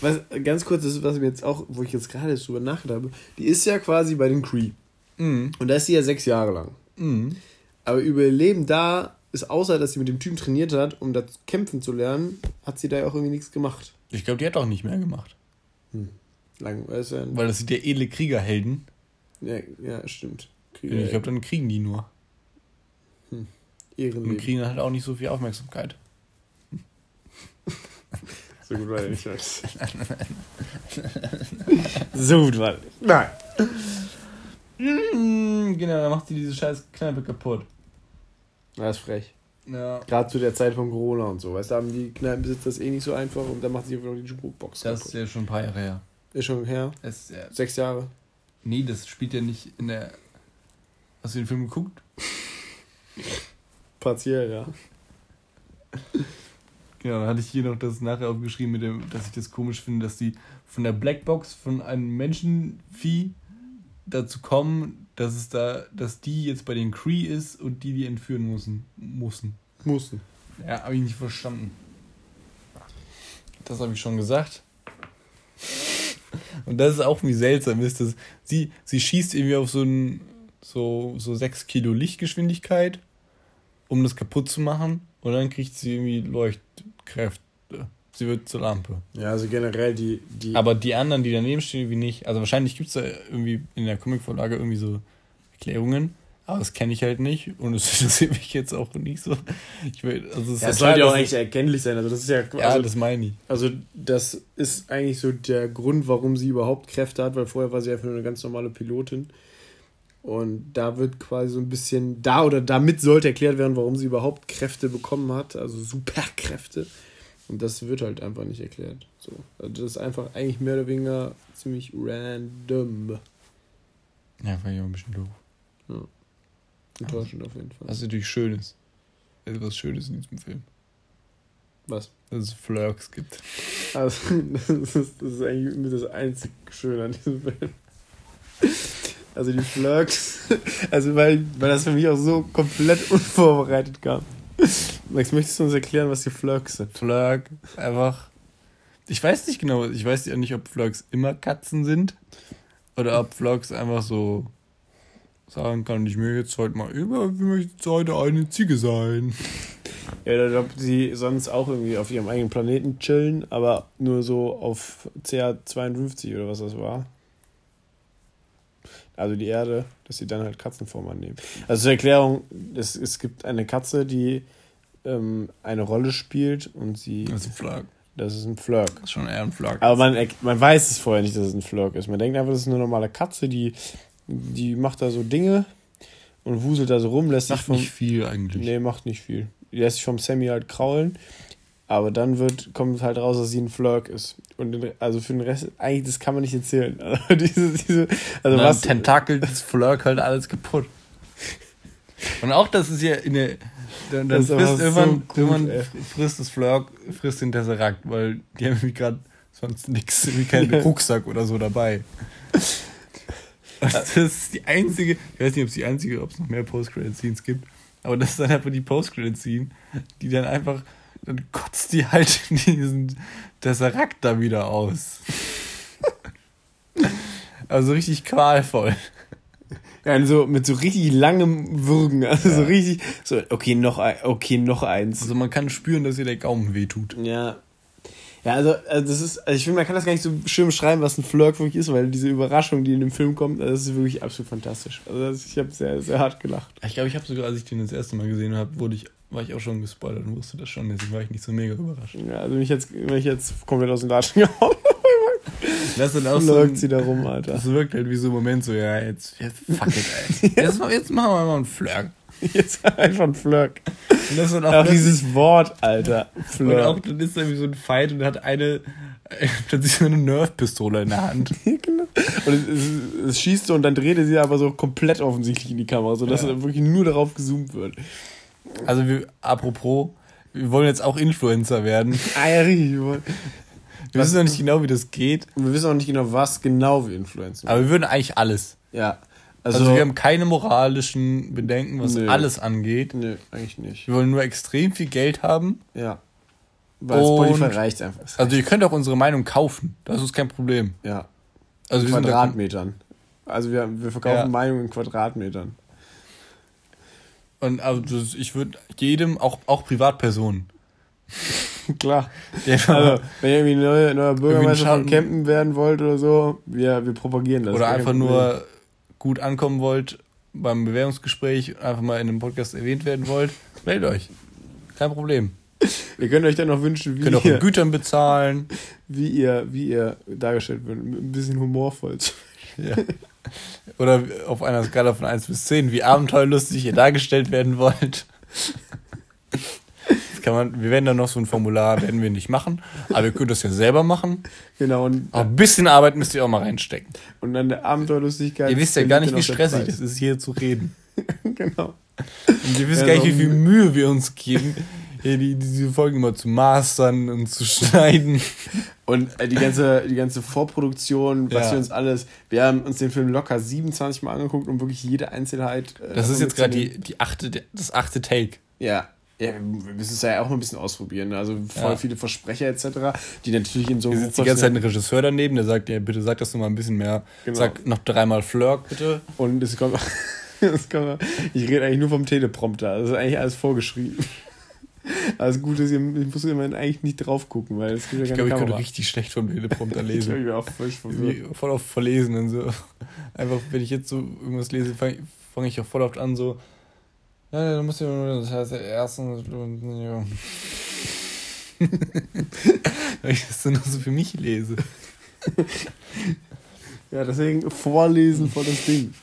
Was ganz kurz ist, was mir jetzt auch, wo ich jetzt gerade drüber nachgedacht habe, die ist ja quasi bei den Cree. Mhm. Und da ist sie ja sechs Jahre lang. Mhm. Aber über ihr Leben da ist, außer dass sie mit dem Typen trainiert hat, um das kämpfen zu lernen, hat sie da ja auch irgendwie nichts gemacht. Ich glaube, die hat auch nicht mehr gemacht. Hm. Lang, weißt du, Weil das sind ja edle Kriegerhelden. Ja, ja stimmt. Krieger ich glaube, dann kriegen die nur. Hm. Und kriegen halt auch nicht so viel Aufmerksamkeit. <laughs> so gut war der nicht, <laughs> so gut war Nein. Hm, genau, dann macht sie diese scheiß Kneipe kaputt. Das ist frech. Ja. Gerade zu der Zeit von Corona und so. Weißt du, haben die Kneipenbesitzer das eh nicht so einfach und dann macht sie einfach noch die Jukebox. Das kaputt. ist ja schon ein paar Jahre her. Ist schon her? Es, ja. Sechs Jahre? Nee, das spielt ja nicht in der. Hast du den Film geguckt? Partiell, ja. Genau, dann hatte ich hier noch das nachher aufgeschrieben, mit dem, dass ich das komisch finde, dass die von der Blackbox von einem Menschenvieh dazu kommen, dass es da, dass die jetzt bei den Cree ist und die die entführen müssen. Müssen. Müssen. Ja, habe ich nicht verstanden. Das habe ich schon gesagt. Und das ist auch wie seltsam ist, dass sie, sie schießt irgendwie auf so ein so, so 6 Kilo Lichtgeschwindigkeit, um das kaputt zu machen. Und dann kriegt sie irgendwie Leuchtkräfte. Sie wird zur Lampe. Ja, also generell die, die. Aber die anderen, die daneben stehen, irgendwie nicht. Also wahrscheinlich gibt es da irgendwie in der Comicvorlage irgendwie so Erklärungen. Aber das kenne ich halt nicht und es <laughs> interessiert mich jetzt auch nicht so. Ich will, also es ja, das sollte ja auch eigentlich erkenntlich sein. Also das ist ja, also, ja, das meine ich. Also das ist eigentlich so der Grund, warum sie überhaupt Kräfte hat, weil vorher war sie einfach nur eine ganz normale Pilotin. Und da wird quasi so ein bisschen, da oder damit sollte erklärt werden, warum sie überhaupt Kräfte bekommen hat, also Superkräfte. Und das wird halt einfach nicht erklärt. So. Also das ist einfach eigentlich mehr oder weniger ziemlich random. Ja, war ja ein bisschen doof. Ja. Enttäuschend auf jeden Fall. Was natürlich schön ist. Etwas Schönes in diesem Film. Was? Dass es Flirks gibt. Also, <laughs> das ist, das ist eigentlich das einzig Schöne an diesem Film. Also die Flirks. <laughs> Also weil, weil das für mich auch so komplett <laughs> unvorbereitet kam. Max, möchtest du uns erklären, was die Flirks sind? Flirk, einfach. Ich weiß nicht genau, ich weiß ja nicht, ob Flirks immer Katzen sind. Oder ob Flirks einfach so sagen kann, ich möchte jetzt heute mal über, ich möchte jetzt heute eine Ziege sein. Ja, oder ob sie sonst auch irgendwie auf ihrem eigenen Planeten chillen, aber nur so auf CA52 oder was das war. Also die Erde, dass sie dann halt Katzenform annehmen. Also zur Erklärung, es, es gibt eine Katze, die ähm, eine Rolle spielt und sie. Das ist ein Flirk. Das ist ein Flirk. Das ist schon eher ein Flirk. Aber man, man weiß es vorher nicht, dass es ein Flirk ist. Man denkt einfach, das ist eine normale Katze, die, die macht da so Dinge und wuselt da so rum, lässt macht sich vom. nicht viel eigentlich. Nee, macht nicht viel. Die lässt sich vom Sammy halt kraulen. Aber dann wird, kommt halt raus, dass sie ein Flirk ist. Und den, also für den Rest, eigentlich, das kann man nicht erzählen. <laughs> Also diese, diese, also was. Tentakel, das Flirk halt alles kaputt. Und auch das ist ja in der. Dann, dann frisst irgendwann, so irgendwann frisst das Flirk, frisst den Tesseract, weil die haben irgendwie gerade sonst nichts, irgendwie keinen <laughs> Rucksack oder so dabei. Das ist die einzige, ich weiß nicht, ob es die einzige, ob es noch mehr Post-Credit-Scenes gibt, aber das ist dann einfach die Post-Credit-Scene, die dann einfach, dann kotzt die halt diesen Tesseract da wieder aus. also richtig qualvoll. Ja, so mit so richtig langem Würgen. Also ja. so richtig, so, okay, noch ein, okay, noch eins. Also man kann spüren, dass ihr der Gaumen wehtut. Ja. Ja, also, also das ist, also ich finde, man kann das gar nicht so schön beschreiben, was ein Flirk wirklich ist, weil diese Überraschung, die in dem Film kommt, das ist wirklich absolut fantastisch. Also ich habe sehr, sehr hart gelacht. Ich glaube, ich habe sogar, als ich den das erste Mal gesehen habe, wurde ich, war ich auch schon gespoilert und wusste das schon, deswegen war ich nicht so mega überrascht. Ja, also mich jetzt, mich jetzt komplett aus dem Latschen <laughs> gehauen. Das ist auch so. Ein, sie da rum, Alter. Das wirkt halt wie so ein Moment so, ja, jetzt, jetzt fuck it, <laughs> ey. Jetzt, jetzt machen wir mal einen Flirt. Jetzt <laughs> einfach ein Flirt. Und das ist auch, auch dieses Wort, Alter. Flirt. Und auch dann ist da wie so ein Fight und hat eine, plötzlich so eine Nerf-Pistole in der Hand. genau. Und es, es, es, schießt so und dann dreht er sie aber so komplett offensichtlich in die Kamera, sodass ja. wirklich nur darauf gezoomt wird. Also, wir, apropos, wir wollen jetzt auch Influencer werden. <laughs> Ah ja, richtig. Wir wissen noch nicht genau, wie das geht. Und wir wissen auch nicht genau, was genau wir influenzen. Aber wir würden eigentlich alles. Ja. Also, also wir haben keine moralischen Bedenken, was nö. alles angeht. Nö, eigentlich nicht. Wir wollen nur extrem viel Geld haben. Ja. Weil Spotify reicht einfach. Also ihr könnt auch unsere Meinung kaufen. Das ist kein Problem. Ja. Also in Quadratmetern. Also wir, wir verkaufen ja. Meinungen in Quadratmetern. Und also ich würde jedem, auch, auch Privatpersonen, <laughs> Klar. Ja. Also, wenn ihr irgendwie neuer, neuer Bürgermeister von Campen werden wollt oder so, wir, wir propagieren das. Oder einfach nur gut ankommen wollt beim Bewerbungsgespräch, einfach mal in einem Podcast erwähnt werden wollt, meldet euch. Kein Problem. <laughs> Wir können euch dann noch wünschen, wie Könnt auch ihr, Gütern bezahlen. <laughs> Wie ihr, wie ihr dargestellt wird. Ein bisschen humorvoll. Ja. Oder auf einer Skala von 1 bis 10, wie abenteuerlustig ihr dargestellt werden wollt kann man, wir werden dann noch so ein Formular, werden wir nicht machen, aber wir können das ja selber machen. Genau. Und aber ein bisschen Arbeit müsst ihr auch mal reinstecken. Und dann der Abenteuerlustigkeit. Ihr wisst ja gar nicht, wie stressig das ist, hier zu reden. <laughs> genau. Und ihr wisst ja, gar nicht, wie viel Mühe wir uns geben, die, diese Folgen immer zu mastern und zu <laughs> schneiden. Und äh, die ganze, die ganze Vorproduktion, was ja. wir uns alles. Wir haben uns den Film locker 27 Mal angeguckt und wirklich jede Einzelheit. Äh, das ist jetzt gerade die, die achte, das achte Take. Ja, ja, wir müssen es ja auch mal ein bisschen ausprobieren. Ne? Also voll ja. viele Versprecher etc., die natürlich in so. Hier sitzt die ganze Zeit ein Regisseur daneben, der sagt, ja, bitte sag das noch mal ein bisschen mehr. Genau. Sag noch dreimal Flirk, bitte. Und es kommt, <laughs> es kommt ich rede eigentlich nur vom Teleprompter. Das ist eigentlich alles vorgeschrieben. Also gut, dass ihr, ich muss immerhin eigentlich nicht drauf gucken, weil es gibt ja keine Ich glaube, ich könnte richtig schlecht vom Teleprompter <laughs> lesen. ich glaube, ich auch voll, voll oft verlesen und so. Einfach, wenn ich jetzt so irgendwas lese, fange fang ich auch voll oft an, so ja, da muss ich nur, das heißt, erstens, ja. <laughs> Weil ich das nur so für mich lese. <laughs> ja, deswegen vorlesen vor das Ding.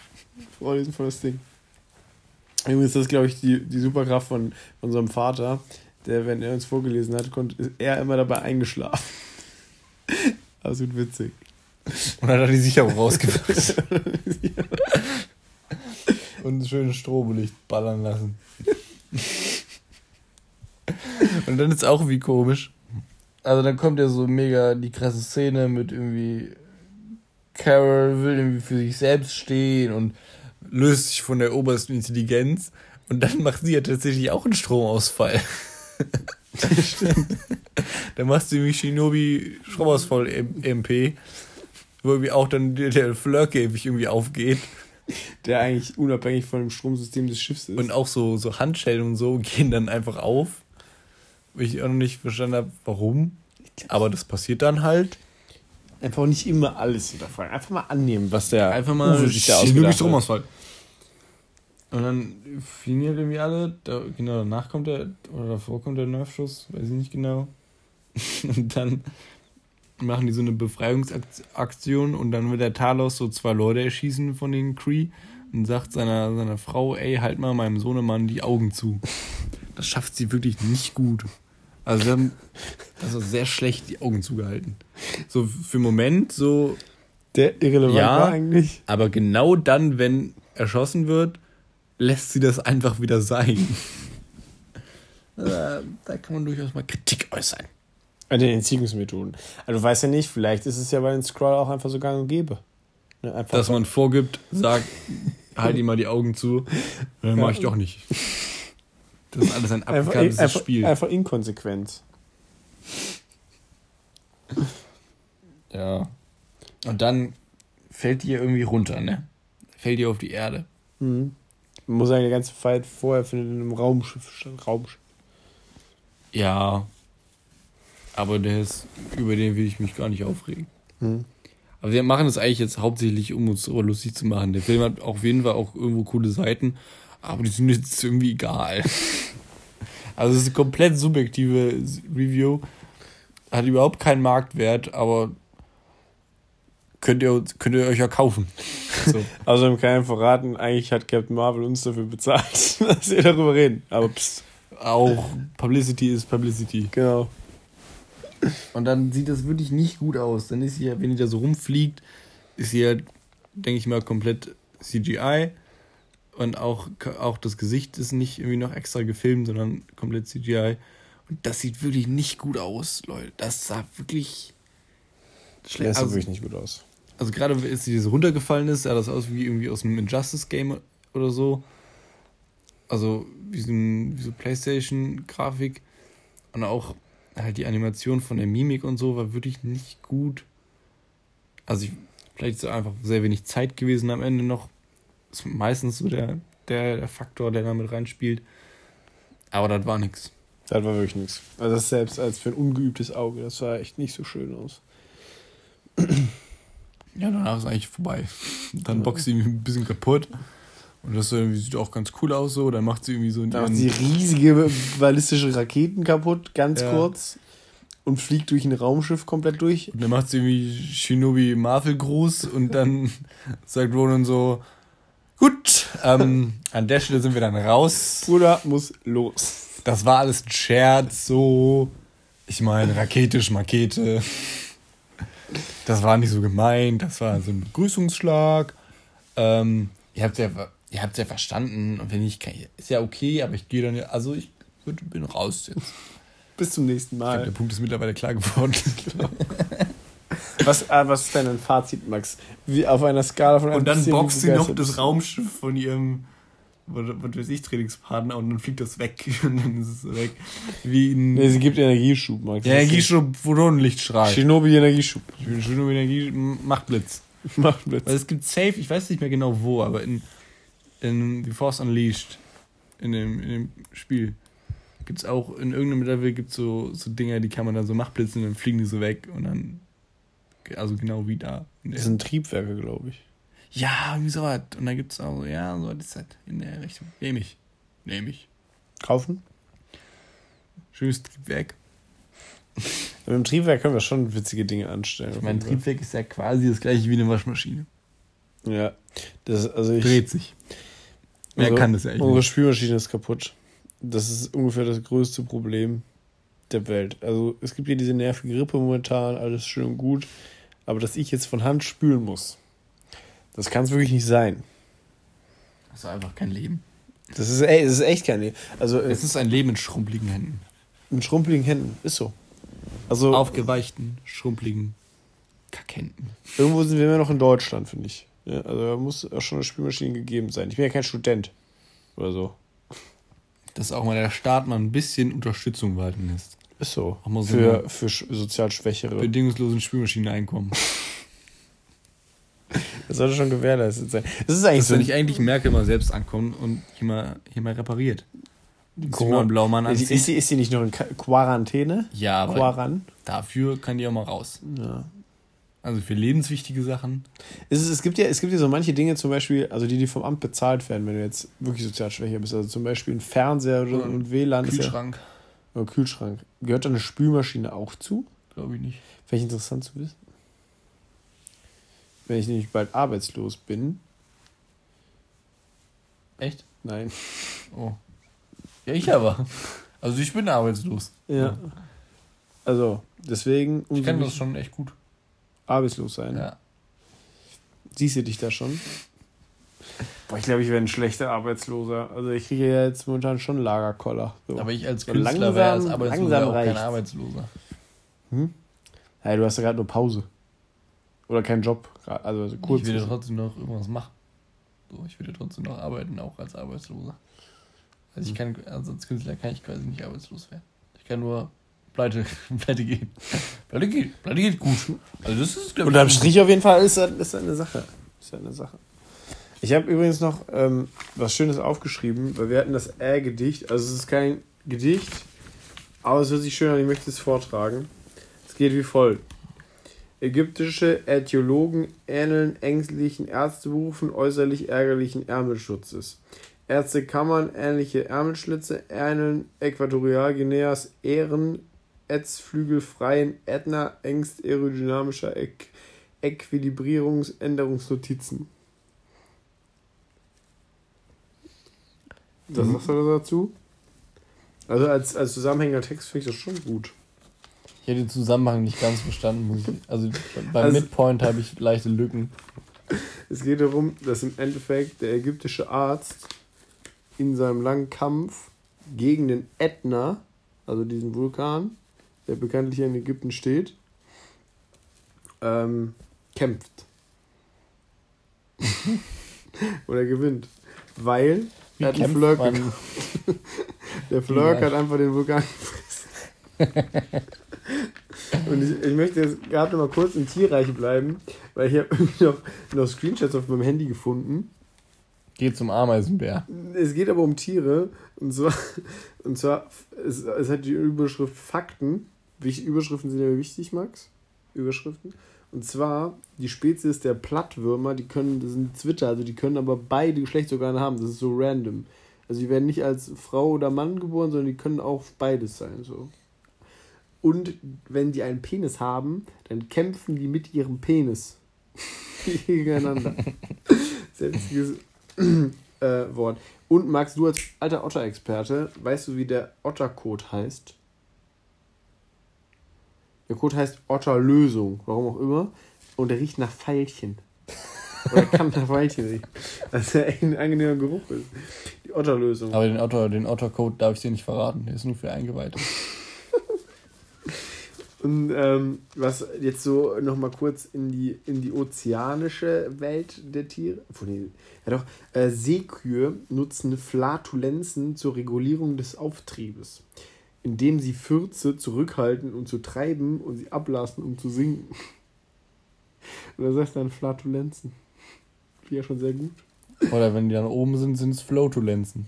Vorlesen vor das Ding. Übrigens ist das, glaube ich, die, die Superkraft von, von unserem Vater, der, wenn er uns vorgelesen hat, konnte, ist er immer dabei eingeschlafen. <laughs> Absolut witzig. Und dann <laughs> hat er die Sicherung rausgebracht. und ein schönes Strobelicht ballern lassen. und dann ist auch wie komisch. Also dann kommt ja so mega die krasse Szene mit irgendwie Carol will irgendwie für sich selbst stehen und löst sich von der obersten Intelligenz und dann macht sie ja tatsächlich auch einen Stromausfall. Stimmt. <laughs> dann machst du nämlich Shinobi Stromausfall MP, wo irgendwie auch dann der Flirkäfig irgendwie aufgeht der eigentlich unabhängig von dem Stromsystem des Schiffs ist. Und auch so, so Handschellen und so gehen dann einfach auf. Wo ich auch noch nicht verstanden habe, warum. Aber das passiert dann halt. Einfach nicht immer alles hinterfragen. Einfach mal annehmen, was der Einfach mal Uwe sich da ausgedacht Stromausfall. Und dann fliegen halt irgendwie alle. Da, genau, danach kommt der, oder davor kommt der Nerfschuss, weiß ich nicht genau. <laughs> Und dann machen die so eine Befreiungsaktion und dann wird der Talos so zwei Leute erschießen von den Cree und sagt seiner, seiner Frau, ey, halt mal meinem Sohnemann die Augen zu. <laughs> Das schafft sie wirklich nicht gut. Also sie haben also sehr schlecht die Augen zugehalten. So für einen Moment so. Der irrelevant ja, war eigentlich. Aber genau dann, wenn erschossen wird, lässt sie das einfach wieder sein. da, <laughs> da kann man durchaus mal Kritik äußern. An den Entziehungsmethoden. Also du weißt ja nicht, vielleicht ist es ja bei den Scroll auch einfach so gang und gäbe. Ne, Dass man vorgibt, sagt, halt ihm mal die Augen zu. Dann mache ich doch nicht. Das ist alles ein abgekartetes einfach, Spiel. Einfach Inkonsequenz. Ja. Und dann fällt die irgendwie runter, ne? Fällt die auf die Erde. Mhm. Man muss sagen, der ganze Fight vorher findet in einem Raumschiff statt. Raumschiff. Ja. Aber der ist, über den will ich mich gar nicht aufregen. Mhm. Aber wir machen das eigentlich jetzt hauptsächlich, um uns darüber lustig zu machen. Der Film hat auf jeden Fall auch irgendwo coole Seiten, aber die sind jetzt irgendwie egal. <laughs> Also es ist eine komplett subjektive Review. Hat überhaupt keinen Marktwert, aber könnt ihr, könnt ihr euch ja kaufen. <laughs> So. also im Keim verraten, eigentlich hat Captain Marvel uns dafür bezahlt, <laughs> dass wir darüber reden. Aber pst. Auch Publicity ist Publicity. Genau. Und dann sieht das wirklich nicht gut aus. Dann ist hier, wenn die da so rumfliegt, ist hier, denke ich mal, komplett CGI. Und auch, auch das Gesicht ist nicht irgendwie noch extra gefilmt, sondern komplett CGI. Und das sieht wirklich nicht gut aus, Leute. Das sah wirklich schlecht aus. Das sah also, wirklich nicht gut aus. Also gerade als sie so runtergefallen ist, sah das aus wie irgendwie aus einem Injustice-Game oder so. Also wie so, wie so Playstation-Grafik. Und auch halt die Animation von der Mimik und so war wirklich nicht gut. Also ich, vielleicht ist einfach sehr wenig Zeit gewesen am Ende noch. Das ist meistens so der, der, der Faktor, der da mit reinspielt. Aber das war nichts. Das war wirklich nichts. Also das selbst als für ein ungeübtes Auge, das sah echt nicht so schön aus. Ja, danach ist eigentlich vorbei. Dann boxt sie irgendwie ein bisschen kaputt. Und das sieht auch ganz cool aus so. Dann macht sie irgendwie so... Dann macht sie riesige ballistische Raketen kaputt, ganz ja. kurz. Und fliegt durch ein Raumschiff komplett durch. Und dann macht sie irgendwie Shinobi Marvel Gruß und dann <laughs> sagt Ronan so, gut, ähm, an der Stelle sind wir dann raus. Bruder muss los. Das war alles ein Scherz, so. Ich meine, Rakete, Schmakete. Das war nicht so gemeint, das war so ein Begrüßungsschlag. Ähm, ihr habt ja ihr habt ja verstanden und wenn nicht, ist ja okay, aber ich gehe dann ja, also ich bin raus jetzt. Bis zum nächsten Mal. Glaub, der Punkt ist mittlerweile klar geworden. <laughs> was, äh, was ist dein Fazit, Max? Wie auf einer Skala von 1 Und dann boxt sie noch das Raumschiff von ihrem, was, weiß ich, Trainingspartner und dann fliegt das weg <laughs> und dann ist es weg. Wie ein nee, sie gibt Energieschub, Max. Ja, Energieschub, Lichtstrahl. Shinobi Energieschub. Shinobi Energie macht Blitz. <laughs> Macht Blitz. Weil es gibt safe, ich weiß nicht mehr genau wo, aber in in The Force Unleashed, in dem, in dem Spiel, gibt es auch in irgendeinem Level gibt's so, so Dinger, die kann man dann so nachblitzen und dann fliegen die so weg und dann, also genau wie da. Das sind Triebwerke, glaube ich. Ja, wie so was. Und dann gibt es auch, ja, so das halt in der Richtung. Nehme ich. Nehme ich. Kaufen? Schönes Triebwerk. Mit dem Triebwerk können wir schon witzige Dinge anstellen. Mein Triebwerk ist ja quasi das gleiche wie eine Waschmaschine. Ja, das, also ich, dreht sich. Wer also, kann das eigentlich Unsere Spülmaschine ist kaputt. Das ist ungefähr das größte Problem der Welt. Also es gibt hier diese nervige Grippe momentan, alles schön und gut. Aber dass ich jetzt von Hand spülen muss, das kann es wirklich nicht sein. Das ist einfach kein Leben. Das ist, ey, das ist echt kein Leben. Also, äh, es ist ein Leben in schrumpeligen Händen. In schrumpeligen Händen, ist so. Also, Aufgeweichten, schrumpeligen Kackhänden. Irgendwo sind wir immer noch in Deutschland, finde ich. Ja, also da muss auch schon eine Spülmaschine gegeben sein. Ich bin ja kein Student oder so. Dass auch mal der Staat mal ein bisschen Unterstützung walten lässt. Ist so. So für, für sozial Schwächere. Bedingungslosen Spülmaschineneinkommen. Das sollte schon gewährleistet sein. Das ist eigentlich Dass so. Wenn ich eigentlich Merkel mal selbst ankommt und hier mal, hier mal repariert. Corona Blaumann anzieht. Ist sie, ist sie nicht noch in Quarantäne? Ja, aber Quaran? dafür kann die auch mal raus. Ja. Also für lebenswichtige Sachen. Es, ist, es, gibt ja, es gibt ja so manche Dinge, zum Beispiel, also die, die vom Amt bezahlt werden, wenn du jetzt wirklich sozial schwächer bist. Also zum Beispiel ein Fernseher oder ein WLAN. Kühlschrank. Ja, Kühlschrank. Gehört da eine Spülmaschine auch zu? Glaube ich nicht. Wäre interessant zu wissen. Wenn ich nämlich bald arbeitslos bin. Echt? Nein. Oh. Ja, ich aber. Also ich bin arbeitslos. Ja. Also, deswegen. Ich kenne das schon echt gut arbeitslos sein. Ja. Siehst du dich da schon? Boah, ich glaube, ich wäre ein schlechter Arbeitsloser. Also ich kriege ja jetzt momentan schon Lagerkoller. So. Aber ich als Künstler wäre als Arbeitsloser auch kein Arbeitsloser. Hm? Ja, du hast ja gerade nur Pause. Oder keinen Job. Also kurz. Ich will ja trotzdem noch irgendwas machen. So, ich will ja trotzdem noch arbeiten, auch als Arbeitsloser. Also ich kann, also als Künstler kann ich quasi nicht arbeitslos werden. Ich kann nur pleite, <laughs> pleite gehen. Pleite geht, pleite geht gut. Also das ist, glaube Unterm Strich auf jeden Fall ist das, ist das eine Sache. Ist das eine Sache. Ich habe übrigens noch ähm, was Schönes aufgeschrieben, weil wir hatten das Ä-Gedicht. Also es ist kein Gedicht, aber es hört sich schön an, ich möchte es vortragen. Es geht wie folgt. Ägyptische Äthiologen ähneln ängstlichen Ärzteberufen äußerlich ärgerlichen Ärmelschutzes. Ärztekammern ähnliche Ärmelschlitze ähneln Äquatorialguineas Ehren Ätzflügelfreien Ätna Ängst aerodynamischer Äqu Äquilibrierungsänderungsnotizen. Was sagst du dazu? Also als, als zusammenhängender Text finde ich das schon gut. Ich hätte den Zusammenhang nicht ganz verstanden. Also beim also, Midpoint habe ich leichte Lücken. Es geht darum, dass im Endeffekt der ägyptische Arzt in seinem langen Kampf gegen den Ätna, also diesen Vulkan, der bekanntlich in Ägypten steht, ähm, kämpft. <laughs> Oder gewinnt. Weil Wie er hat einen Flirk <laughs> Der Flirk hat einfach den Vulkan gefressen. <laughs> Und ich, ich möchte jetzt gerade noch mal kurz im Tierreich bleiben, weil ich habe <laughs> noch, noch Screenshots auf meinem Handy gefunden. Geht zum Ameisenbär. Es geht aber um Tiere. Und zwar, <laughs> und zwar es, es hat die Überschrift Fakten. Überschriften sind ja wichtig, Max. Überschriften. Und zwar die Spezies der Plattwürmer, die können, das sind Zwitter, also die können aber beide Geschlechtsorgane haben. Das ist so random. Also die werden nicht als Frau oder Mann geboren, sondern die können auch beides sein. So. Und wenn die einen Penis haben, dann kämpfen die mit ihrem Penis <laughs> gegeneinander. <laughs> Selbstiges äh, Wort. Und Max, du als alter Otter-Experte, weißt du, wie der Ottercode heißt? Der Code heißt Otterlösung, warum auch immer. Und der riecht nach Pfeilchen. Oder kann nach Pfeilchen riechen. Das ist ja echt ein angenehmer Geruch ist. Die Otterlösung. Aber den Otter, den Ottercode darf ich dir nicht verraten. Der ist nur für Eingeweihte. Und ähm, was jetzt so nochmal kurz in die, in die ozeanische Welt der Tiere. Ja doch, äh, Seekühe nutzen Flatulenzen zur Regulierung des Auftriebes, indem sie Fürze zurückhalten, um zu treiben und sie ablassen, um zu sinken. Und das heißt dann Flatulenzen. Finde ja schon sehr gut. Oder wenn die dann oben sind, sind es Flotulenzen.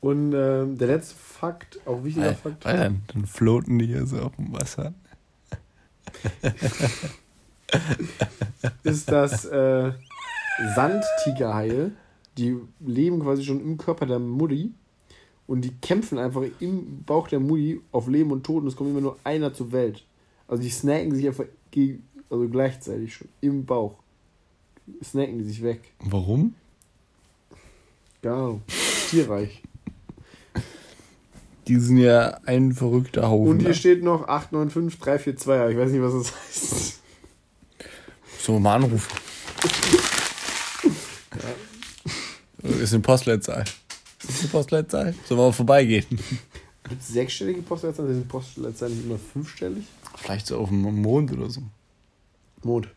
Und ähm, der letzte Fakt, auch wichtiger Fakt. Alter, dann floaten die hier so auf dem Wasser. ist das äh, Sandtigerhaie. Die leben quasi schon im Körper der Mutti und die kämpfen einfach im Bauch der Mutti auf Leben und Tod und es kommt immer nur einer zur Welt. Also die snacken sich einfach also gleichzeitig schon im Bauch. Snacken die sich weg. Warum? Genau. Tierreich. Die sind ja ein verrückter Haufen. Und hier steht noch 895342. Ich weiß nicht, was das heißt. So, mal anrufen. ja. Ist eine Postleitzahl. Ist eine Postleitzahl? Sollen wir mal vorbeigehen? Gibt es sechsstellige Postleitzahlen? Sind Postleitzahlen nicht immer fünfstellig? Vielleicht so auf dem Mond oder so. Mond.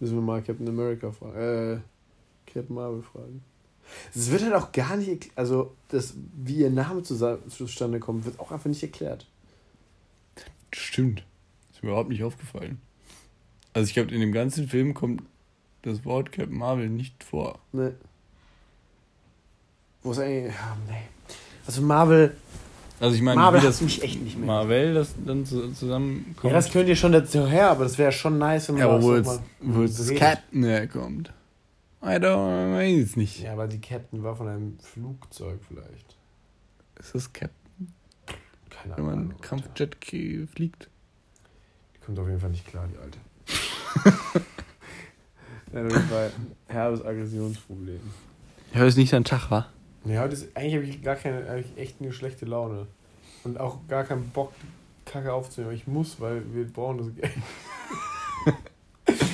Müssen wir mal Captain America fragen. Äh, Captain Marvel fragen. Es wird halt auch gar nicht, also das, wie ihr Name zustande kommt, wird auch einfach nicht erklärt. Stimmt. Ist mir überhaupt nicht aufgefallen. Also ich glaube, in dem ganzen Film kommt das Wort Captain Marvel nicht vor. Nee. Wo ist eigentlich. Ja, nee. Also Marvel. Also ich meine, Marvel das mich echt nicht mehr. Marvel, das dann zusammenkommt. Ja, das könnt ihr schon dazu her, aber das wäre schon nice, wenn man ja, aber wo jetzt, wo jetzt das Captain herkommt. I don't, weiß nicht. Ja, aber die Captain war von einem Flugzeug vielleicht. Ist das Captain? Keine Ahnung. Wenn man. Kampfjet fliegt. Die kommt auf jeden Fall nicht klar, die alte. <laughs> <laughs> ja, auf jeden Fall herbes Aggressionsproblem. Ja, ist nicht sein Tag, wa? Ja, heute ist, eigentlich habe ich gar keine, habe ich echt eine schlechte Laune. Und auch gar keinen Bock, Kacke aufzunehmen. Aber ich muss, weil wir brauchen das Geld. <laughs>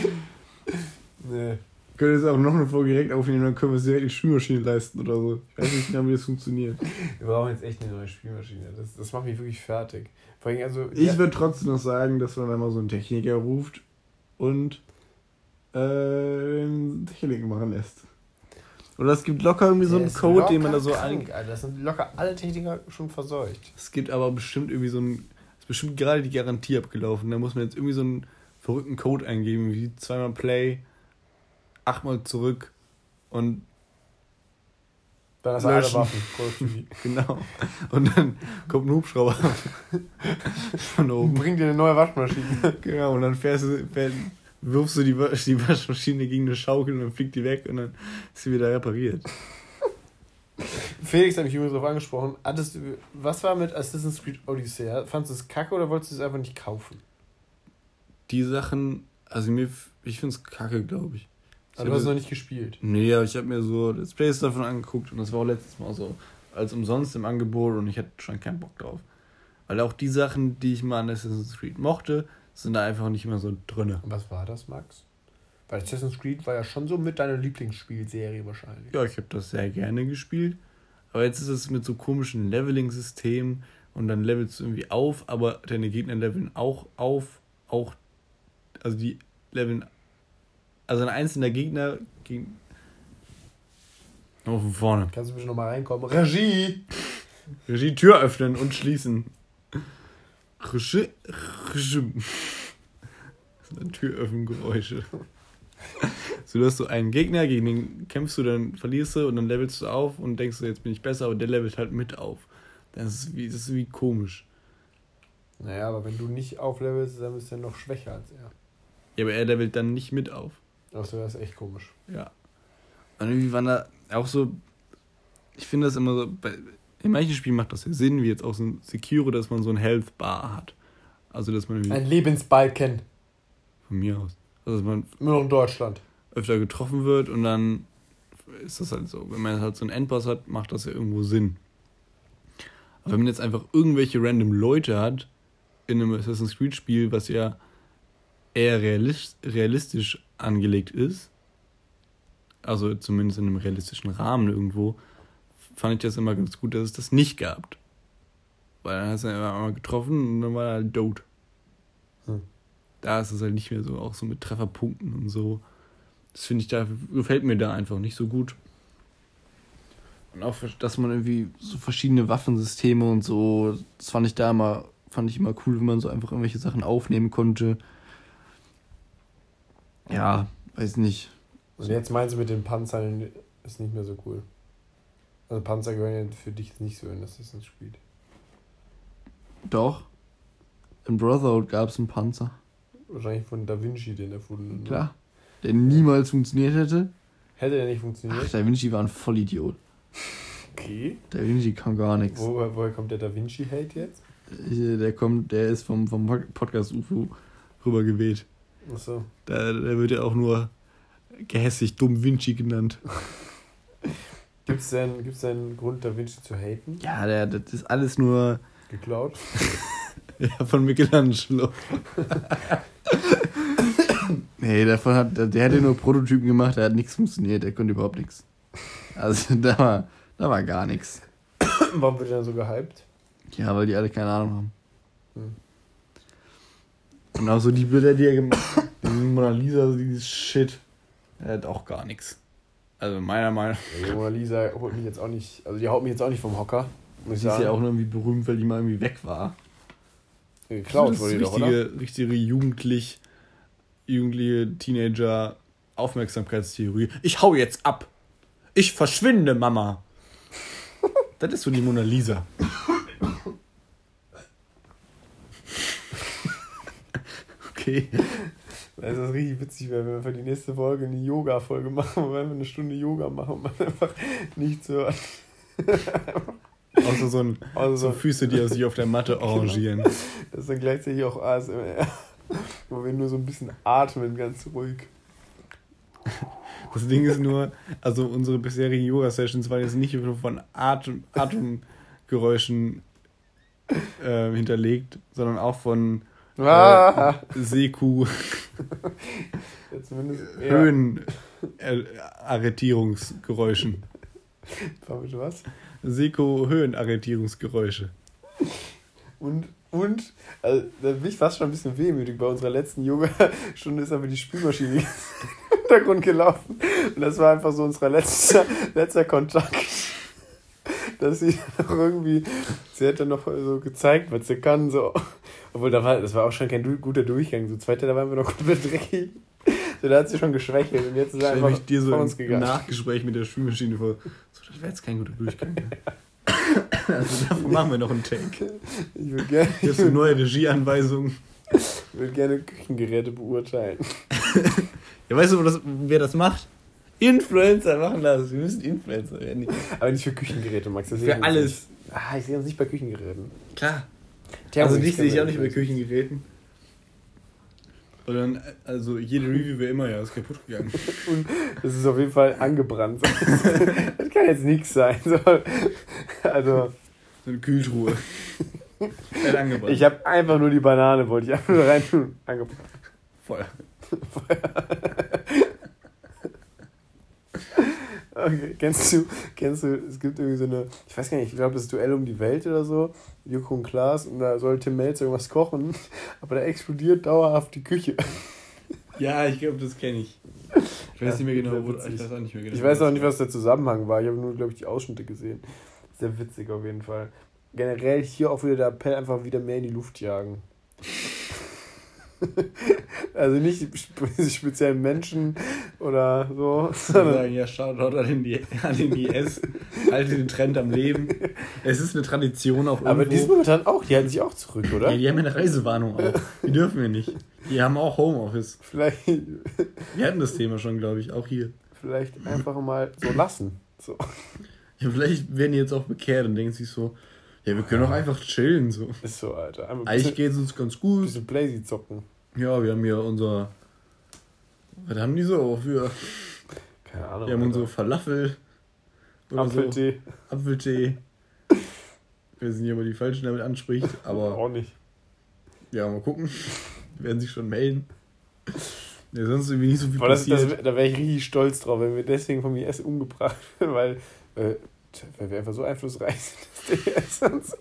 nee. Können jetzt auch noch eine Folge direkt aufnehmen, dann können wir es direkt die Spülmaschine leisten oder so. Ich weiß nicht genau, wie das funktioniert. Wir brauchen jetzt echt eine neue Spülmaschine. Das, das macht mich wirklich fertig. Vor allem, also, ich ja. würde trotzdem noch sagen, dass man dann mal so einen Techniker ruft und äh, Technik machen lässt. Oder es gibt locker irgendwie so einen Code, den man da so ein. Alter, das sind locker alle Techniker schon verseucht. Es gibt aber bestimmt irgendwie so ein. Es ist bestimmt gerade die Garantie abgelaufen. Da muss man jetzt irgendwie so einen verrückten Code eingeben, wie zweimal Play, achtmal zurück und. Dann hast du alle Waffen. <laughs> genau. Und dann kommt ein Hubschrauber von oben. Bringt dir eine neue Waschmaschine. Genau, und dann fährst du, fährst, wirfst du die, die Waschmaschine gegen eine Schaukel und dann fliegt die weg und dann ist sie wieder repariert. Felix hat mich übrigens darauf angesprochen. Hattest du, was war mit Assassin's Creed Odyssey? Fandest du es kacke oder wolltest du es einfach nicht kaufen? Die Sachen, also mir, ich finde es kacke, glaube ich. Aber du hast noch nicht gespielt? Nee, aber ich habe mir so Let's Plays davon angeguckt und das war auch letztes Mal so als umsonst im Angebot und ich hatte schon keinen Bock drauf. Weil auch die Sachen, die ich mal an Assassin's Creed mochte, sind da einfach nicht mehr so drin. Was war das, Max? Weil Assassin's Creed war ja schon so mit deiner Lieblingsspielserie wahrscheinlich. Ja, ich habe das sehr gerne gespielt. Aber jetzt ist es mit so komischen Leveling-Systemen und dann levelst du irgendwie auf, aber deine Gegner leveln auch auf, auch, also die leveln, also ein einzelner Gegner gegen. Oh, von vorne. Kannst du bitte nochmal reinkommen? Regie! Regie, Tür öffnen und schließen. Regie. Regie. Das sind Türöffnengeräusche. So, du hast so einen Gegner, gegen den kämpfst du, dann verlierst du und dann levelst du auf und denkst du, jetzt bin ich besser, aber der levelt halt mit auf. Das ist wie, das ist wie komisch. Naja, aber wenn du nicht auflevelst, dann bist du ja noch schwächer als er. Ja, aber er levelt dann nicht mit auf. Achso, das ist echt komisch. Ja. Und irgendwie waren da auch so. Ich finde das immer so. Bei, in manchen Spielen macht das ja Sinn, wie jetzt auch so ein Secure, dass man so ein Health Bar hat. Also, dass man. Ein Lebensbalken. Von mir aus. Also, dass man. Nur in Deutschland öfter getroffen wird und dann ist das halt so. Wenn man halt so einen Endboss hat, macht das ja irgendwo Sinn. Aber wenn man jetzt einfach irgendwelche random Leute hat in einem Assassin's Creed Spiel, was ja eher realistisch angelegt ist, also zumindest in einem realistischen Rahmen irgendwo, fand ich das immer ganz gut, dass es das nicht gab. Weil dann hast du ja einmal getroffen und dann war er halt tot. Hm. Da ist es halt nicht mehr so, auch so mit Trefferpunkten und so. Das finde ich, da gefällt mir da einfach nicht so gut. Und auch, dass man irgendwie so verschiedene Waffensysteme und so, das fand ich da immer, fand ich immer cool, wenn man so einfach irgendwelche Sachen aufnehmen konnte. Ja, weiß nicht. Und jetzt meinst du mit den Panzern ist nicht mehr so cool. Also Panzer gehören ja für dich nicht so in Assassin's Creed. Doch. In Brotherhood gab es einen Panzer. Wahrscheinlich von Da Vinci den erfunden. Klar. Ne? der niemals funktioniert hätte. Hätte der nicht funktioniert? Ach, Da Vinci war ein Vollidiot. Okay. Da Vinci kann gar nichts. Wo, woher kommt der Da Vinci-Hate jetzt? Der kommt, der ist vom, vom Podcast UFO rüber geweht. Ach so. Da, da wird ja auch nur gehässig dumm Vinci genannt. Gibt es denn, gibt's denn einen Grund, Da Vinci zu haten? Ja, der, das ist alles nur. Geklaut? <laughs> ja, von Michelangelo. Nee, davon hat, der hatte nur Prototypen gemacht, der hat nichts funktioniert, der konnte überhaupt nichts. Also da war, da war gar nichts. Warum wird er dann so gehypt? Ja, weil die alle keine Ahnung haben. Hm. Und auch so die Bilder, die er gemacht hat, <coughs> die Mona Lisa, so dieses Shit, der hat auch gar nichts. Also meiner Meinung nach. Die Mona Lisa holt mich jetzt auch nicht, also die haut mich jetzt auch nicht vom Hocker. Muss sie ist ja auch nur irgendwie berühmt, weil die mal irgendwie weg war. Geklaut wurde die doch, oder? Richtige jugendlich jugendliche Teenager Aufmerksamkeitstheorie. Ich hau jetzt ab. Ich verschwinde, Mama. <laughs> das ist so die Mona Lisa. Okay. Das ist richtig witzig, wenn wir für die nächste Folge eine Yoga-Folge machen, weil wir eine Stunde Yoga machen und man einfach nichts hört. Außer so, ein, also so Füße, die sich auf der Matte genau. arrangieren. Das ist dann gleichzeitig auch ASMR. Wo wir nur so ein bisschen atmen, ganz ruhig. Das Ding ist nur, also unsere bisherigen Yoga-Sessions waren jetzt nicht nur von Atem, Atemgeräuschen äh, hinterlegt, sondern auch von äh, ah. Seku. ja, zumindest Höhen, Arretierungsgeräuschen. was? Seko-Höhenarretierungsgeräusche. Und, und, also, da bin ich fast schon ein bisschen wehmütig. Bei unserer letzten Yoga-Stunde ist aber die Spülmaschine <laughs> im Hintergrund gelaufen. Und das war einfach so unser letzter, letzter Kontakt. Dass sie noch irgendwie, sie hat dann noch so gezeigt, was sie kann, so. Obwohl, da war, das war auch schon kein guter Durchgang. So, zweite, da waren wir noch <laughs> komplett dreckig. So, da hat sie schon geschwächelt und jetzt ist er einfach mich dir so von uns gegangen. Nachgespräch mit der Spülmaschine vor. So, das wäre jetzt kein guter Durchgang. <laughs> also davon machen wir noch einen Take. Ich würde gerne. Jetzt eine neue Regieanweisung. Ich würde gerne Küchengeräte beurteilen. <laughs> ja, weißt du, das, wer das macht? Influencer machen das. Wir müssen Influencer werden. Aber nicht für Küchengeräte, Max. Das für alles. Ah, ich sehe uns nicht bei Küchengeräten. Klar. Also nicht sehe ich auch nicht bei Küchengeräten. Dann, also jede Review wäre immer, ja, ist kaputt gegangen. <laughs> Und es ist auf jeden Fall angebrannt. <laughs> das kann jetzt nichts sein. Also. So eine Kühltruhe. angebrannt. Ich habe einfach nur die Banane, wollte ich einfach nur rein tun. Angebrannt. Feuer. Feuer. Okay. Kennst du, kennst du, es gibt irgendwie so eine, ich weiß gar nicht, ich glaube, das ist Duell um die Welt oder so, Joko und Klaas, und da soll Tim Melzer irgendwas kochen, <laughs> aber da explodiert dauerhaft die Küche. <laughs> Ja, ich glaube, das kenne ich. Ich weiß ja, nicht mehr genau, wo, ich weiß auch nicht mehr genau. Ich weiß auch nicht, was der Zusammenhang war, ich habe nur, glaube ich, die Ausschnitte gesehen. Sehr witzig auf jeden Fall. Generell hier auch wieder der Appell, einfach wieder mehr in die Luft jagen. <laughs> also nicht speziell Menschen oder so. Sondern sagen, ja, schaut dort an den, an den IS, halte den Trend am Leben. Es ist eine Tradition auch irgendwo. Aber die sind momentan auch, die halten sich auch zurück, oder? Ja, die haben ja eine Reisewarnung auch. Die dürfen wir nicht. Die haben auch Homeoffice. Vielleicht. Wir hatten das Thema schon, glaube ich, auch hier. Vielleicht einfach mal so lassen. So. Ja, vielleicht werden die jetzt auch bekehrt und denken sich so, ja, wir können auch einfach chillen. So. Ist so, Alter. Eigentlich geht es uns ganz gut. Bisschen Blazy zocken. Ja, wir haben hier unser. Was haben die so für. Keine Ahnung. Wir haben unsere Falafel. Apfeltee. So. Apfeltee. Wir sind hier, aber die Falschen damit anspricht, aber. Auch nicht. Ja, mal gucken. Die werden sich schon melden. Ja, sonst irgendwie nicht so viel das, passiert. Das, da wäre ich richtig stolz drauf, wenn wir deswegen vom IS umgebracht <laughs> werden, weil, äh, weil wir einfach so einflussreich sind, dass der IS uns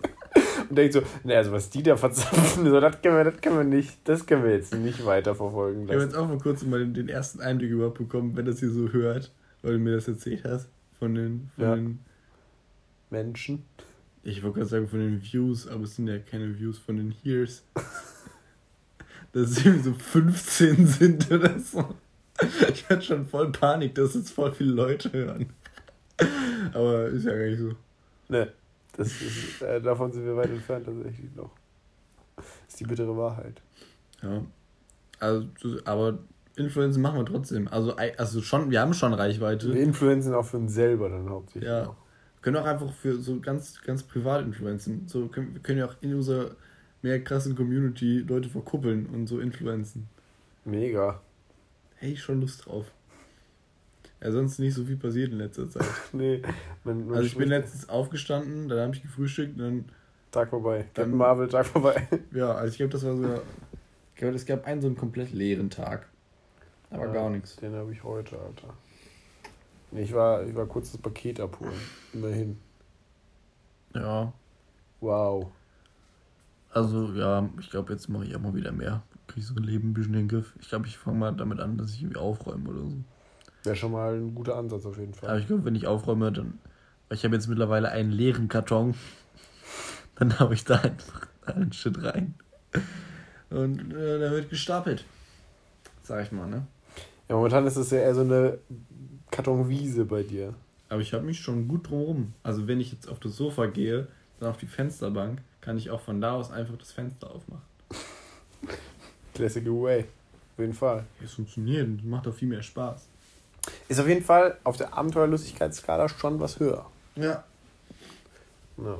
und denkt so, ne, also was die da verzapfen, so, das können wir, das können wir nicht, das können wir jetzt nicht weiterverfolgen lassen. Ich habe jetzt auch vor kurzem mal den ersten Eindruck überhaupt bekommen, wenn das hier so hört, weil du mir das erzählt hast, von den, von ja. den Menschen. Ich wollte gerade sagen von den Views, aber es sind ja keine Views von den Hears. <laughs> dass es irgendwie so 15 sind oder so. Ich hatte schon voll Panik, dass jetzt voll viele Leute hören. Aber ist ja gar nicht so. Ne. Das ist, äh, davon sind wir weit entfernt tatsächlich noch. Das ist die bittere Wahrheit. Ja. Also, aber Influenzen machen wir trotzdem. Also, also schon, wir haben schon Reichweite. Wir influenzen auch für uns selber dann hauptsächlich. Ja. Auch. Wir können auch einfach für so ganz, ganz privat influenzen. So können, wir können ja auch in unserer mehr krassen Community Leute verkuppeln und so influenzen. Mega. Hey, schon Lust drauf. Ja, sonst nicht so viel passiert in letzter Zeit. <laughs> nee. Man, man also ich bin letztens aufgestanden, dann habe ich gefrühstückt, dann... Tag vorbei. Dann, Marvel, Tag vorbei. <laughs> ja, also ich glaube, das war so... Ich glaube, es gab einen so einen komplett leeren Tag. Aber ja, gar nichts. Den habe ich heute, Alter. Ich war, ich war kurz das Paket abholen. Immerhin. Ja. Wow. Also, ja, ich glaube, jetzt mache ich auch mal wieder mehr. Kriege ich so ein Leben ein bisschen in den Griff. Ich glaube, ich fange mal damit an, dass ich irgendwie aufräume oder so. Wäre schon mal ein guter Ansatz auf jeden Fall. Aber ich glaube, wenn ich aufräume, dann. Ich habe jetzt mittlerweile einen leeren Karton. <laughs> Dann habe ich da einfach <laughs> einen Shit rein. Und äh, der wird gestapelt. Sag ich mal, ne? Ja, momentan ist es ja eher so eine Kartonwiese bei dir. Aber ich habe mich schon gut drumherum. Also wenn ich jetzt auf das Sofa gehe, dann auf die Fensterbank, kann ich auch von da aus einfach das Fenster aufmachen. <laughs> Classic way. Auf jeden Fall. Es funktioniert und macht auch viel mehr Spaß. Ist auf jeden Fall auf der Abenteuerlustigkeitsskala schon was höher. Ja. Ja,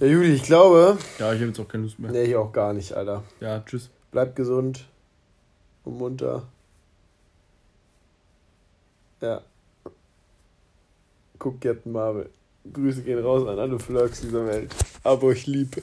ja Juli, ich glaube. Ja, ich habe jetzt auch keine Lust mehr. Nee, ich auch gar nicht, Alter. Ja, tschüss. Bleib gesund und munter. Ja. Guck Captain Marvel. Grüße gehen raus an alle Flirks dieser Welt. Aber ich liebe.